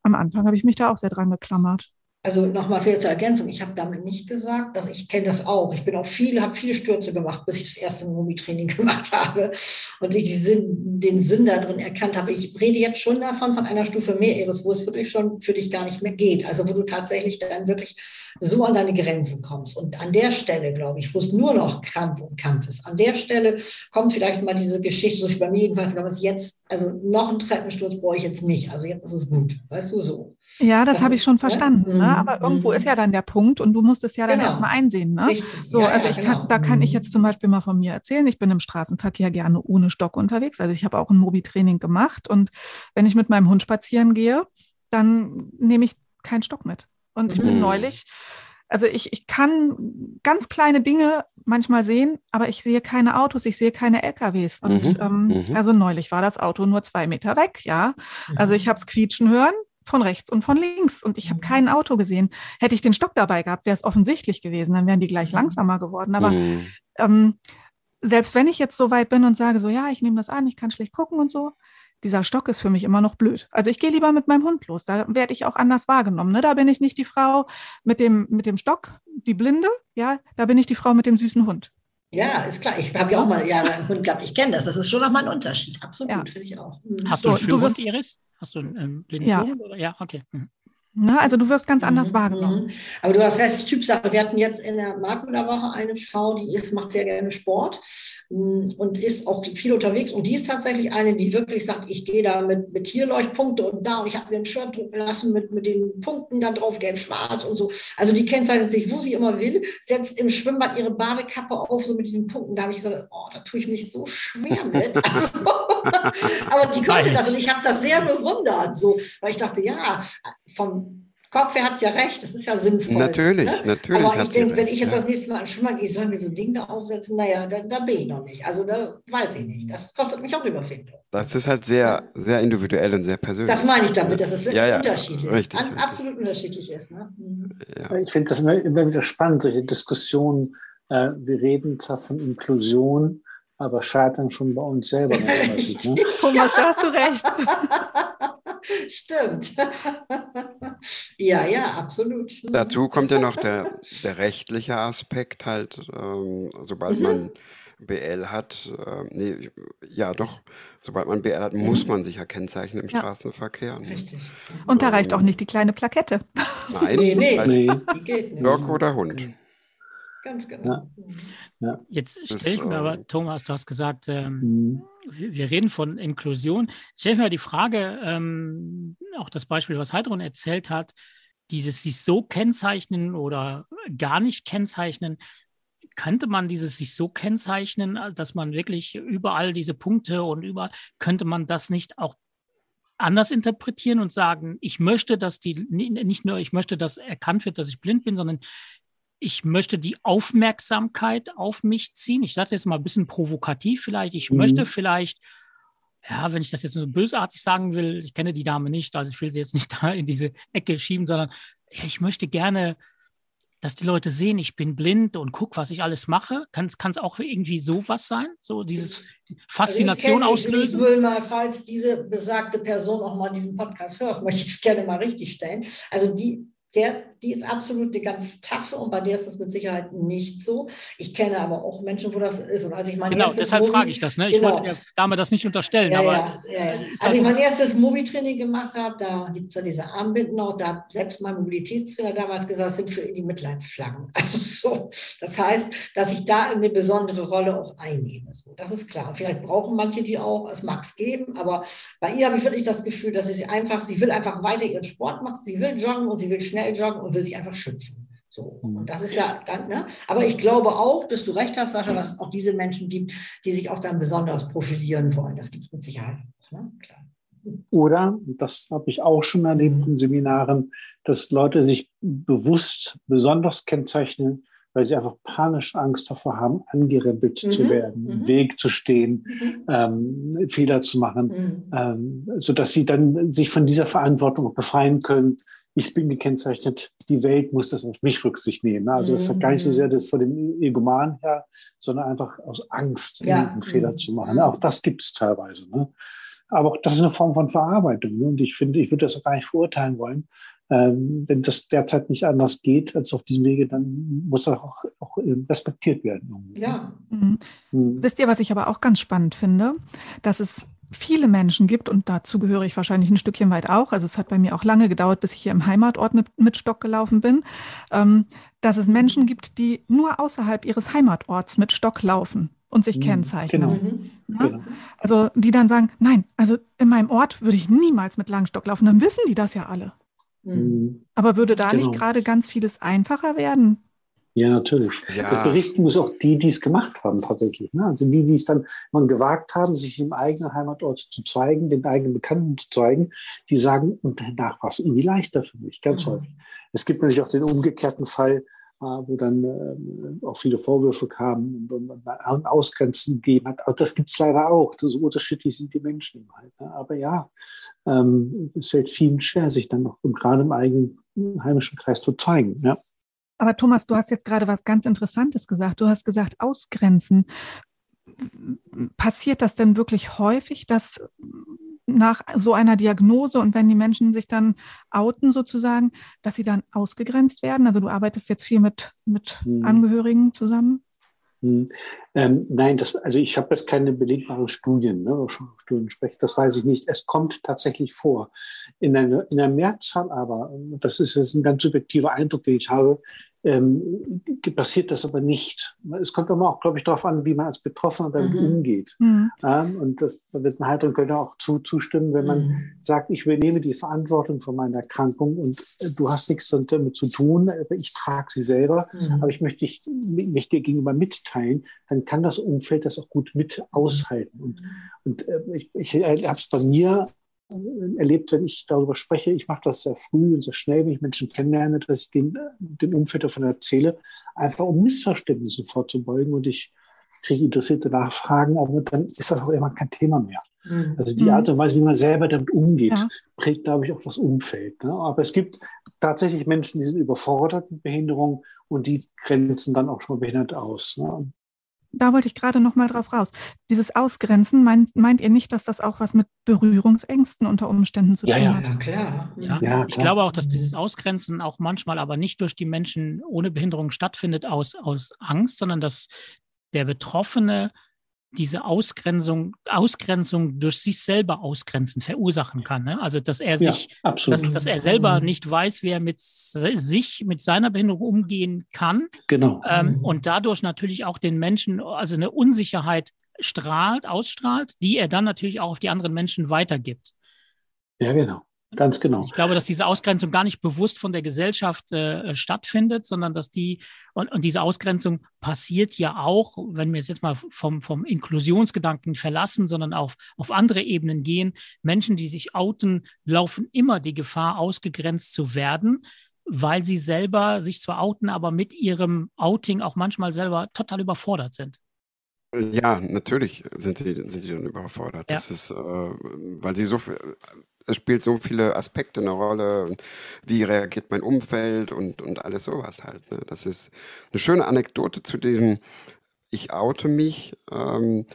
am Anfang habe ich mich da auch sehr dran geklammert. Also nochmal viel zur Ergänzung. Ich habe damit nicht gesagt, dass ich kenne das auch. Ich bin auch viele, habe viele Stürze gemacht, bis ich das erste Mobi-Training [LAUGHS] gemacht habe und ich Sinn, den Sinn da drin erkannt habe. Ich rede jetzt schon davon, von einer Stufe mehr Eris, wo es wirklich schon für dich gar nicht mehr geht. Also wo du tatsächlich dann wirklich so an deine Grenzen kommst. Und an der Stelle, glaube ich, wo es nur noch Krampf und Kampf ist, an der Stelle kommt vielleicht mal diese Geschichte, so ist bei mir jedenfalls, glaube ich, jetzt, also noch einen Treppensturz brauche ich jetzt nicht. Also jetzt ist es gut. Weißt du so. Ja, das, das habe ich schon verstanden. Ne? Mhm, Aber irgendwo ist mhm. ja dann der Punkt und du musst es ja dann genau. erstmal einsehen. Ne? Richtig. So, ja, also ich genau. kann, da kann ich mhm. jetzt zum Beispiel mal von mir erzählen. Ich bin im Straßenverkehr gerne ohne Stock unterwegs. Also ich habe auch ein Mobi-Training gemacht und wenn ich mit meinem Hund spazieren gehe, dann nehme ich keinen Stock mit. Und ich bin mhm. neulich, also ich, ich kann ganz kleine Dinge manchmal sehen, aber ich sehe keine Autos, ich sehe keine LKWs. Und mhm. Ähm, mhm. also neulich war das Auto nur zwei Meter weg, ja. Also ich habe es quietschen hören, von rechts und von links und ich habe mhm. kein Auto gesehen. Hätte ich den Stock dabei gehabt, wäre es offensichtlich gewesen, dann wären die gleich mhm. langsamer geworden. Aber mhm. ähm, selbst wenn ich jetzt so weit bin und sage so, ja, ich nehme das an, ich kann schlecht gucken und so, dieser Stock ist für mich immer noch blöd. Also ich gehe lieber mit meinem Hund los, da werde ich auch anders wahrgenommen. Ne? Da bin ich nicht die Frau mit dem, mit dem Stock, die Blinde, ja, da bin ich die Frau mit dem süßen Hund. Ja, ist klar. Ich habe ja auch mal Jahre einen Hund gehabt. Ich kenne das. Das ist schon nochmal ein Unterschied. Absolut, ja. finde ich auch. Mhm. Hast du einen Führhund, Iris? Hast du einen ähm, blinden ja. Oder? Ja, okay. Mhm. Na, also du wirst ganz anders mhm. wahrgenommen. Aber du hast recht, Typsache. Wir hatten jetzt in der Makula-Woche eine Frau, die ist, macht sehr gerne Sport mm, und ist auch viel unterwegs. Und die ist tatsächlich eine, die wirklich sagt, ich gehe da mit, mit Tierleuchtpunkte und da und ich habe mir ein Shirt drucken lassen mit, mit den Punkten da drauf, gelb, schwarz und so. Also die kennzeichnet sich, wo sie immer will, setzt im Schwimmbad ihre Badekappe auf, so mit diesen Punkten. Da habe ich gesagt, oh, da tue ich mich so schwer mit. [LAUGHS] Also, aber die konnte das und ich habe das sehr bewundert, so, weil ich dachte, ja, vom Kopf her hat es ja recht, das ist ja sinnvoll. Natürlich, ne? natürlich. Aber ich denke, wenn ich jetzt ja. das nächste Mal an Schwimmer gehe, soll mir so ein Ding da aufsetzen, naja, da, da bin ich noch nicht. Also da weiß ich nicht. Das kostet mich auch Überfindung. Das ist halt sehr, sehr individuell und sehr persönlich. Das meine ich damit, dass es wirklich ja, ja. unterschiedlich richtig, an, richtig. absolut unterschiedlich ist. Ne? Mhm. Ich finde das immer wieder spannend, solche Diskussionen. Äh, wir reden zwar von Inklusion, aber scheitern schon bei uns selber. ne? [LAUGHS] Thomas, da hast du recht. [LAUGHS] Stimmt. ja, ja, absolut. Dazu kommt ja noch der, der rechtliche Aspekt halt, ähm, sobald mhm. man BL hat, äh, nee, ja doch, sobald man BL hat, muss man sich ja kennzeichnen im ja. Straßenverkehr. Ne? Richtig. Und da reicht auch nicht die kleine Plakette. Nein, nee, nee. nee. Die geht nicht. Lock oder Hund. Ganz genau. Ja. Ja. Jetzt stelle ich mir aber, ähm, Thomas, du hast gesagt, ähm, mhm. wir, wir, reden von Inklusion. Stell ich mir die Frage, ähm, auch das Beispiel, was Heidrun erzählt hat, dieses sich so kennzeichnen oder gar nicht kennzeichnen, könnte man dieses sich so kennzeichnen, dass man wirklich überall diese Punkte und überall, könnte man das nicht auch anders interpretieren und sagen, ich möchte, dass die, nicht nur ich möchte, dass erkannt wird, dass ich blind bin, sondern ich möchte die Aufmerksamkeit auf mich ziehen. Ich sage jetzt mal ein bisschen provokativ vielleicht. Ich mhm. möchte vielleicht, ja, wenn ich das jetzt so bösartig sagen will, ich kenne die Dame nicht, also ich will sie jetzt nicht [LAUGHS] da in diese Ecke schieben, sondern ja, ich möchte gerne, dass die Leute sehen, ich bin blind und guck, was ich alles mache. Kann es auch irgendwie sowas sein? So dieses Faszination also ich auslösen? Ich will mal, falls diese besagte Person auch mal diesen Podcast hört, möchte ich es gerne mal richtig stellen. Also die der, die ist absolut eine ganz taffe und bei der ist das mit Sicherheit nicht so. Ich kenne aber auch Menschen, wo das ist. Und als ich mein genau, deshalb Mobi, frage ich das. Ne? Ich genau. wollte der Dame das nicht unterstellen. Ja, aber ja, ja. Als ich mein erstes Mobi-Training gemacht habe, da gibt es ja diese Armbinden auch, da hat selbst mein Mobilitätstrainer damals gesagt, sind für ihn die Mitleidsflaggen. [LAUGHS] Also so. Das heißt, dass ich da eine besondere Rolle auch einnehme. So, das ist klar. Vielleicht brauchen manche die auch, es mag es geben, aber bei ihr habe ich wirklich das Gefühl, dass sie einfach, sie will einfach weiter ihren Sport machen, sie will joggen und sie will schnell joggen und will sich einfach schützen. So. Mhm. Und das ist ja dann, ne? Aber ich glaube auch, dass du recht hast, Sascha, dass es auch diese Menschen gibt, die sich auch dann besonders profilieren wollen. Das gibt es mit Sicherheit auch, ne? Klar. Oder, das habe ich auch schon erlebt mhm. in Seminaren, dass Leute sich bewusst besonders kennzeichnen, weil sie einfach panisch Angst davor haben, angerempelt mhm. zu werden, mhm. im Weg zu stehen, mhm. ähm, Fehler zu machen, mhm. ähm, sodass sie dann sich von dieser Verantwortung befreien können, ich bin gekennzeichnet, die Welt muss das auf mich Rücksicht nehmen. Also es hat gar nicht so sehr das von dem Egoman her, sondern einfach aus Angst, ja. einen Fehler zu machen. Auch das gibt es teilweise. Ne? Aber auch das ist eine Form von Verarbeitung. Ne? Und ich finde, ich würde das auch gar nicht verurteilen wollen. Ähm, wenn das derzeit nicht anders geht als auf diesem Wege, dann muss das auch, auch respektiert werden. Ja. Mhm. Mhm. Wisst ihr, was ich aber auch ganz spannend finde? Dass es viele Menschen gibt, und dazu gehöre ich wahrscheinlich ein Stückchen weit auch, also es hat bei mir auch lange gedauert, bis ich hier im Heimatort mit, mit Stock gelaufen bin, ähm, dass es Menschen gibt, die nur außerhalb ihres Heimatorts mit Stock laufen und sich mhm, kennzeichnen. Genau. Mhm. Ja? genau. Also die dann sagen, nein, also in meinem Ort würde ich niemals mit Langstock laufen, dann wissen die das ja alle. Mhm. Aber würde da genau. nicht gerade ganz vieles einfacher werden? Ja, natürlich. Ja. Das berichten muss auch die, die es gemacht haben, tatsächlich. Ne? Also die, die es dann man gewagt haben, sich im eigenen Heimatort zu zeigen, den eigenen Bekannten zu zeigen, die sagen, und danach war es irgendwie leichter für mich, ganz mhm. häufig. Es gibt natürlich auch den umgekehrten Fall, äh, wo dann äh, auch viele Vorwürfe kamen und man Ausgrenzen gegeben hat. Aber das gibt es leider auch. So unterschiedlich sind die Menschen halt. Ne? Aber ja, ähm, es fällt vielen schwer, sich dann noch gerade im eigenen heimischen Kreis zu zeigen. Ja. Aber Thomas, du hast jetzt gerade was ganz Interessantes gesagt. Du hast gesagt, ausgrenzen. Passiert das denn wirklich häufig, dass nach so einer Diagnose und wenn die Menschen sich dann outen sozusagen, dass sie dann ausgegrenzt werden? Also du arbeitest jetzt viel mit, mit hm. Angehörigen zusammen? Hm. Ähm, nein, das, also ich habe jetzt keine belegbaren Studien, ne, Studien sprechen, das weiß ich nicht. Es kommt tatsächlich vor. In einer, in einer Mehrzahl aber, das ist jetzt ein ganz subjektiver Eindruck, den ich habe, ähm, passiert das aber nicht. Es kommt immer auch, glaube ich, darauf an, wie man als Betroffener damit mhm. umgeht. Mhm. Ähm, und das wird eine Haltung könnte auch zu, zustimmen, wenn man mhm. sagt, ich übernehme die Verantwortung von meiner Erkrankung und äh, du hast nichts damit zu tun, ich trage sie selber, mhm. aber ich möchte dich, mich dir gegenüber mitteilen, dann kann das Umfeld das auch gut mit aushalten. Und, und äh, ich, ich habe es bei mir erlebt, wenn ich darüber spreche. Ich mache das sehr früh und sehr schnell, wenn ich Menschen kennenlerne, dass ich den, dem Umfeld davon erzähle, einfach um Missverständnisse vorzubeugen. Und ich kriege interessierte Nachfragen, aber dann ist das auch immer kein Thema mehr. Mhm. Also die Art und Weise, wie man selber damit umgeht, ja. prägt, glaube ich, auch das Umfeld. Ne? Aber es gibt tatsächlich Menschen, die sind überfordert mit Behinderung und die grenzen dann auch schon behindert aus. Ne? Da wollte ich gerade noch mal drauf raus. Dieses Ausgrenzen, meint, meint ihr nicht, dass das auch was mit Berührungsängsten unter Umständen zu tun ja, hat? Ja, klar. Ja, ja, ich glaube auch, dass dieses Ausgrenzen auch manchmal aber nicht durch die Menschen ohne Behinderung stattfindet aus, aus Angst, sondern dass der Betroffene diese Ausgrenzung, Ausgrenzung durch sich selber ausgrenzen verursachen kann. Ne? Also dass er sich, ja, dass, dass, er selber nicht weiß, wie er mit sich, mit seiner Behinderung umgehen kann. Genau. Ähm, und dadurch natürlich auch den Menschen, also eine Unsicherheit strahlt, ausstrahlt, die er dann natürlich auch auf die anderen Menschen weitergibt. Ja, genau. Ganz genau. Ich glaube, dass diese Ausgrenzung gar nicht bewusst von der Gesellschaft äh, stattfindet, sondern dass die, und, und, diese Ausgrenzung passiert ja auch, wenn wir jetzt mal vom, vom Inklusionsgedanken verlassen, sondern auf, auf andere Ebenen gehen. Menschen, die sich outen, laufen immer die Gefahr, ausgegrenzt zu werden, weil sie selber sich zwar outen, aber mit ihrem Outing auch manchmal selber total überfordert sind. Ja, natürlich sind sie, sind die dann überfordert. Ja. Das ist, äh, weil sie so viel, es spielt so viele Aspekte eine Rolle. Wie reagiert mein Umfeld und, und alles sowas halt. Ne? Das ist eine schöne Anekdote zu diesem Ich oute mich. Ähm,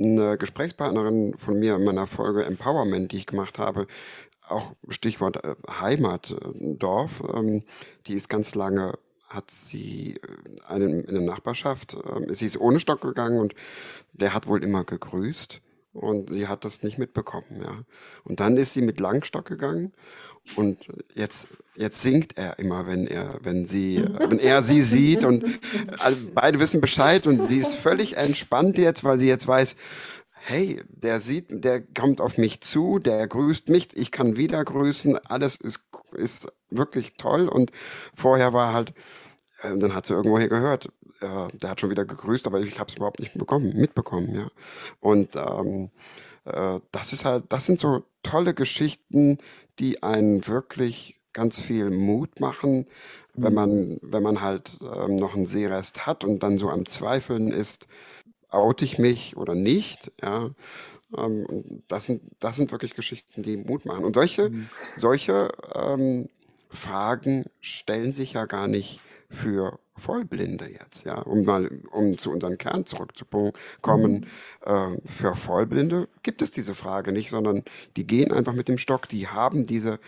eine Gesprächspartnerin von mir in meiner Folge Empowerment, die ich gemacht habe, auch Stichwort äh, Heimatdorf, ähm, die ist ganz lange hat sie äh, einen, in der Nachbarschaft, äh, sie ist ohne Stock gegangen und der hat wohl immer gegrüßt und sie hat das nicht mitbekommen, ja. Und dann ist sie mit Langstock gegangen und jetzt, jetzt singt er immer, wenn er, wenn sie, wenn er sie sieht und also beide wissen Bescheid und sie ist völlig entspannt jetzt, weil sie jetzt weiß, hey, der sieht, der kommt auf mich zu, der grüßt mich, ich kann wieder grüßen, alles ist, ist wirklich toll und vorher war halt, äh, dann hat sie irgendwo hier gehört, äh, der hat schon wieder gegrüßt, aber ich habe es überhaupt nicht bekommen, mitbekommen, ja. Und ähm, äh, das ist halt, das sind so tolle Geschichten, die einen wirklich ganz viel Mut machen, wenn mhm. man, wenn man halt ähm, noch einen Seerest hat und dann so am Zweifeln ist, oute ich mich oder nicht, ja. Ähm, das sind, das sind wirklich Geschichten, die Mut machen. Und solche, mhm. solche ähm, Fragen stellen sich ja gar nicht für Vollblinde jetzt, ja, um mal, um zu unserem Kern zurückzukommen, mhm. äh, für Vollblinde gibt es diese Frage nicht, sondern die gehen einfach mit dem Stock, die haben diese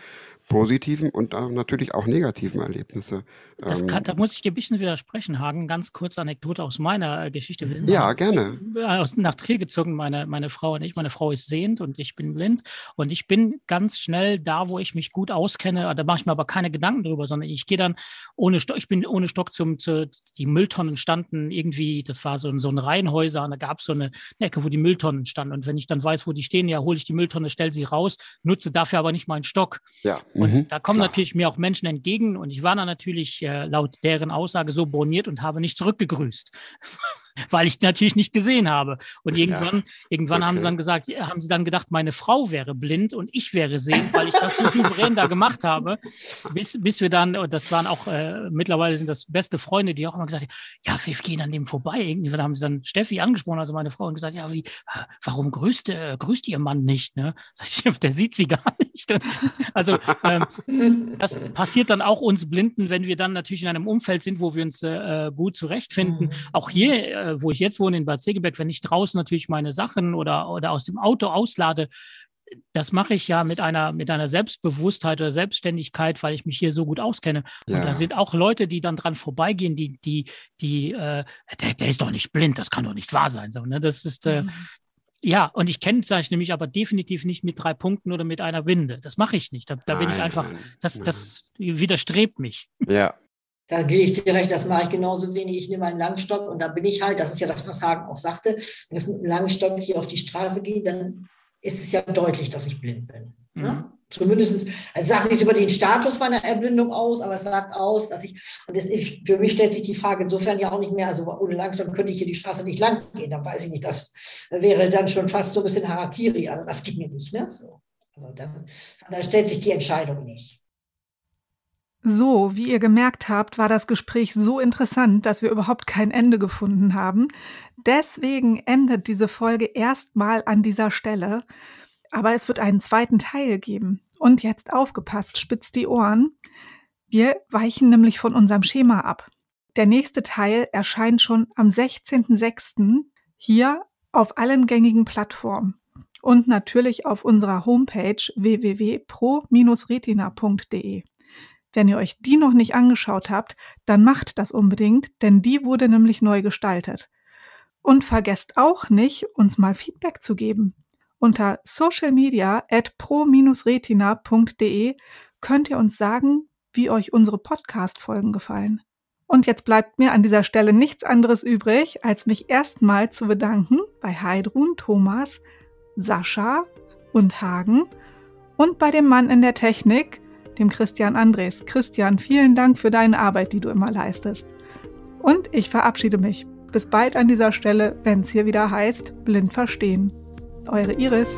positiven und natürlich auch negativen Erlebnisse. Das kann, ähm, da muss ich dir ein bisschen widersprechen, Hagen. Ganz kurze Anekdote aus meiner äh, Geschichte. ja, gerne. Aus, nach Trier gezogen, meine, meine Frau und ich. Meine Frau ist sehend und ich bin blind. Und ich bin ganz schnell da, wo ich mich gut auskenne. Da mache ich mir aber keine Gedanken drüber, sondern ich gehe dann ohne Stock, ich bin ohne Stock zum, zu, die Mülltonnen standen irgendwie, das war so, so ein Reihenhäuser und da gab es so eine Ecke, wo die Mülltonnen standen. Und wenn ich dann weiß, wo die stehen, ja, hole ich die Mülltonne, stelle sie raus, nutze dafür aber nicht meinen Stock. Ja. Und mhm, da kommen klar. natürlich mir auch Menschen entgegen. Und ich war dann natürlich äh, laut deren Aussage so borniert und habe nicht zurückgegrüßt [LAUGHS] weil ich natürlich nicht gesehen habe. Und irgendwann, ja. irgendwann okay. haben sie dann gesagt, haben sie dann gedacht, meine Frau wäre blind und ich wäre sehend, weil ich das so souverän da gemacht habe, bis, bis wir dann, und das waren auch, äh, mittlerweile sind das beste Freunde, die auch immer gesagt haben, ja, wir gehen an dem vorbei. Irgendwann haben sie dann Steffi angesprochen, also meine Frau, und gesagt, ja, wie, warum grüßt, äh, grüßt ihr Mann nicht? Ne? [LAUGHS] Der sieht sie gar nicht. [LAUGHS] Also ähm, das passiert dann auch uns Blinden, wenn wir dann natürlich in einem Umfeld sind, wo wir uns äh, gut zurechtfinden. Mhm. Auch hier äh, wo ich jetzt wohne, in Bad Segeberg, wenn ich draußen natürlich meine Sachen oder, oder aus dem Auto auslade, das mache ich ja mit einer, mit einer Selbstbewusstheit oder Selbstständigkeit, weil ich mich hier so gut auskenne. Ja. Und da sind auch Leute, die dann dran vorbeigehen, die, die, die, äh, der, der ist doch nicht blind, das kann doch nicht wahr sein. So, ne? Das ist, äh, mhm. ja, und ich kennzeichne mich aber definitiv nicht mit drei Punkten oder mit einer Winde. Das mache ich nicht. Da, da bin ich einfach, das, das widerstrebt mich. Ja, da gehe ich dir recht, das mache ich genauso wenig. Ich nehme einen Langstock und da bin ich halt, das ist ja das, was Hagen auch sagte, wenn ich mit einem Langstock hier auf die Straße gehe, dann ist es ja deutlich, dass ich blind bin. Ne? Mhm. Ne? Zumindest, es sagt nichts über den Status meiner Erblindung aus, aber es sagt aus, dass ich, und es, ich, für mich stellt sich die Frage insofern ja auch nicht mehr, also ohne Langstock könnte ich hier die Straße nicht lang gehen, dann weiß ich nicht, das wäre dann schon fast so ein bisschen Harakiri, also das geht mir nicht, ne? So. Also dann, da stellt sich die Entscheidung nicht. So, wie ihr gemerkt habt, war das Gespräch so interessant, dass wir überhaupt kein Ende gefunden haben. Deswegen endet diese Folge erstmal an dieser Stelle. Aber es wird einen zweiten Teil geben. Und jetzt aufgepasst, spitzt die Ohren. Wir weichen nämlich von unserem Schema ab. Der nächste Teil erscheint schon am 16.06. hier auf allen gängigen Plattformen und natürlich auf unserer Homepage www.pro-retina.de. Wenn ihr euch die noch nicht angeschaut habt, dann macht das unbedingt, denn die wurde nämlich neu gestaltet. Und vergesst auch nicht, uns mal Feedback zu geben. Unter socialmedia at pro-retina.de könnt ihr uns sagen, wie euch unsere Podcast-Folgen gefallen. Und jetzt bleibt mir an dieser Stelle nichts anderes übrig, als mich erstmal zu bedanken bei Heidrun, Thomas, Sascha und Hagen und bei dem Mann in der Technik, dem Christian Andres. Christian, vielen Dank für deine Arbeit, die du immer leistest. Und ich verabschiede mich. Bis bald an dieser Stelle, wenn es hier wieder heißt, blind verstehen. Eure Iris.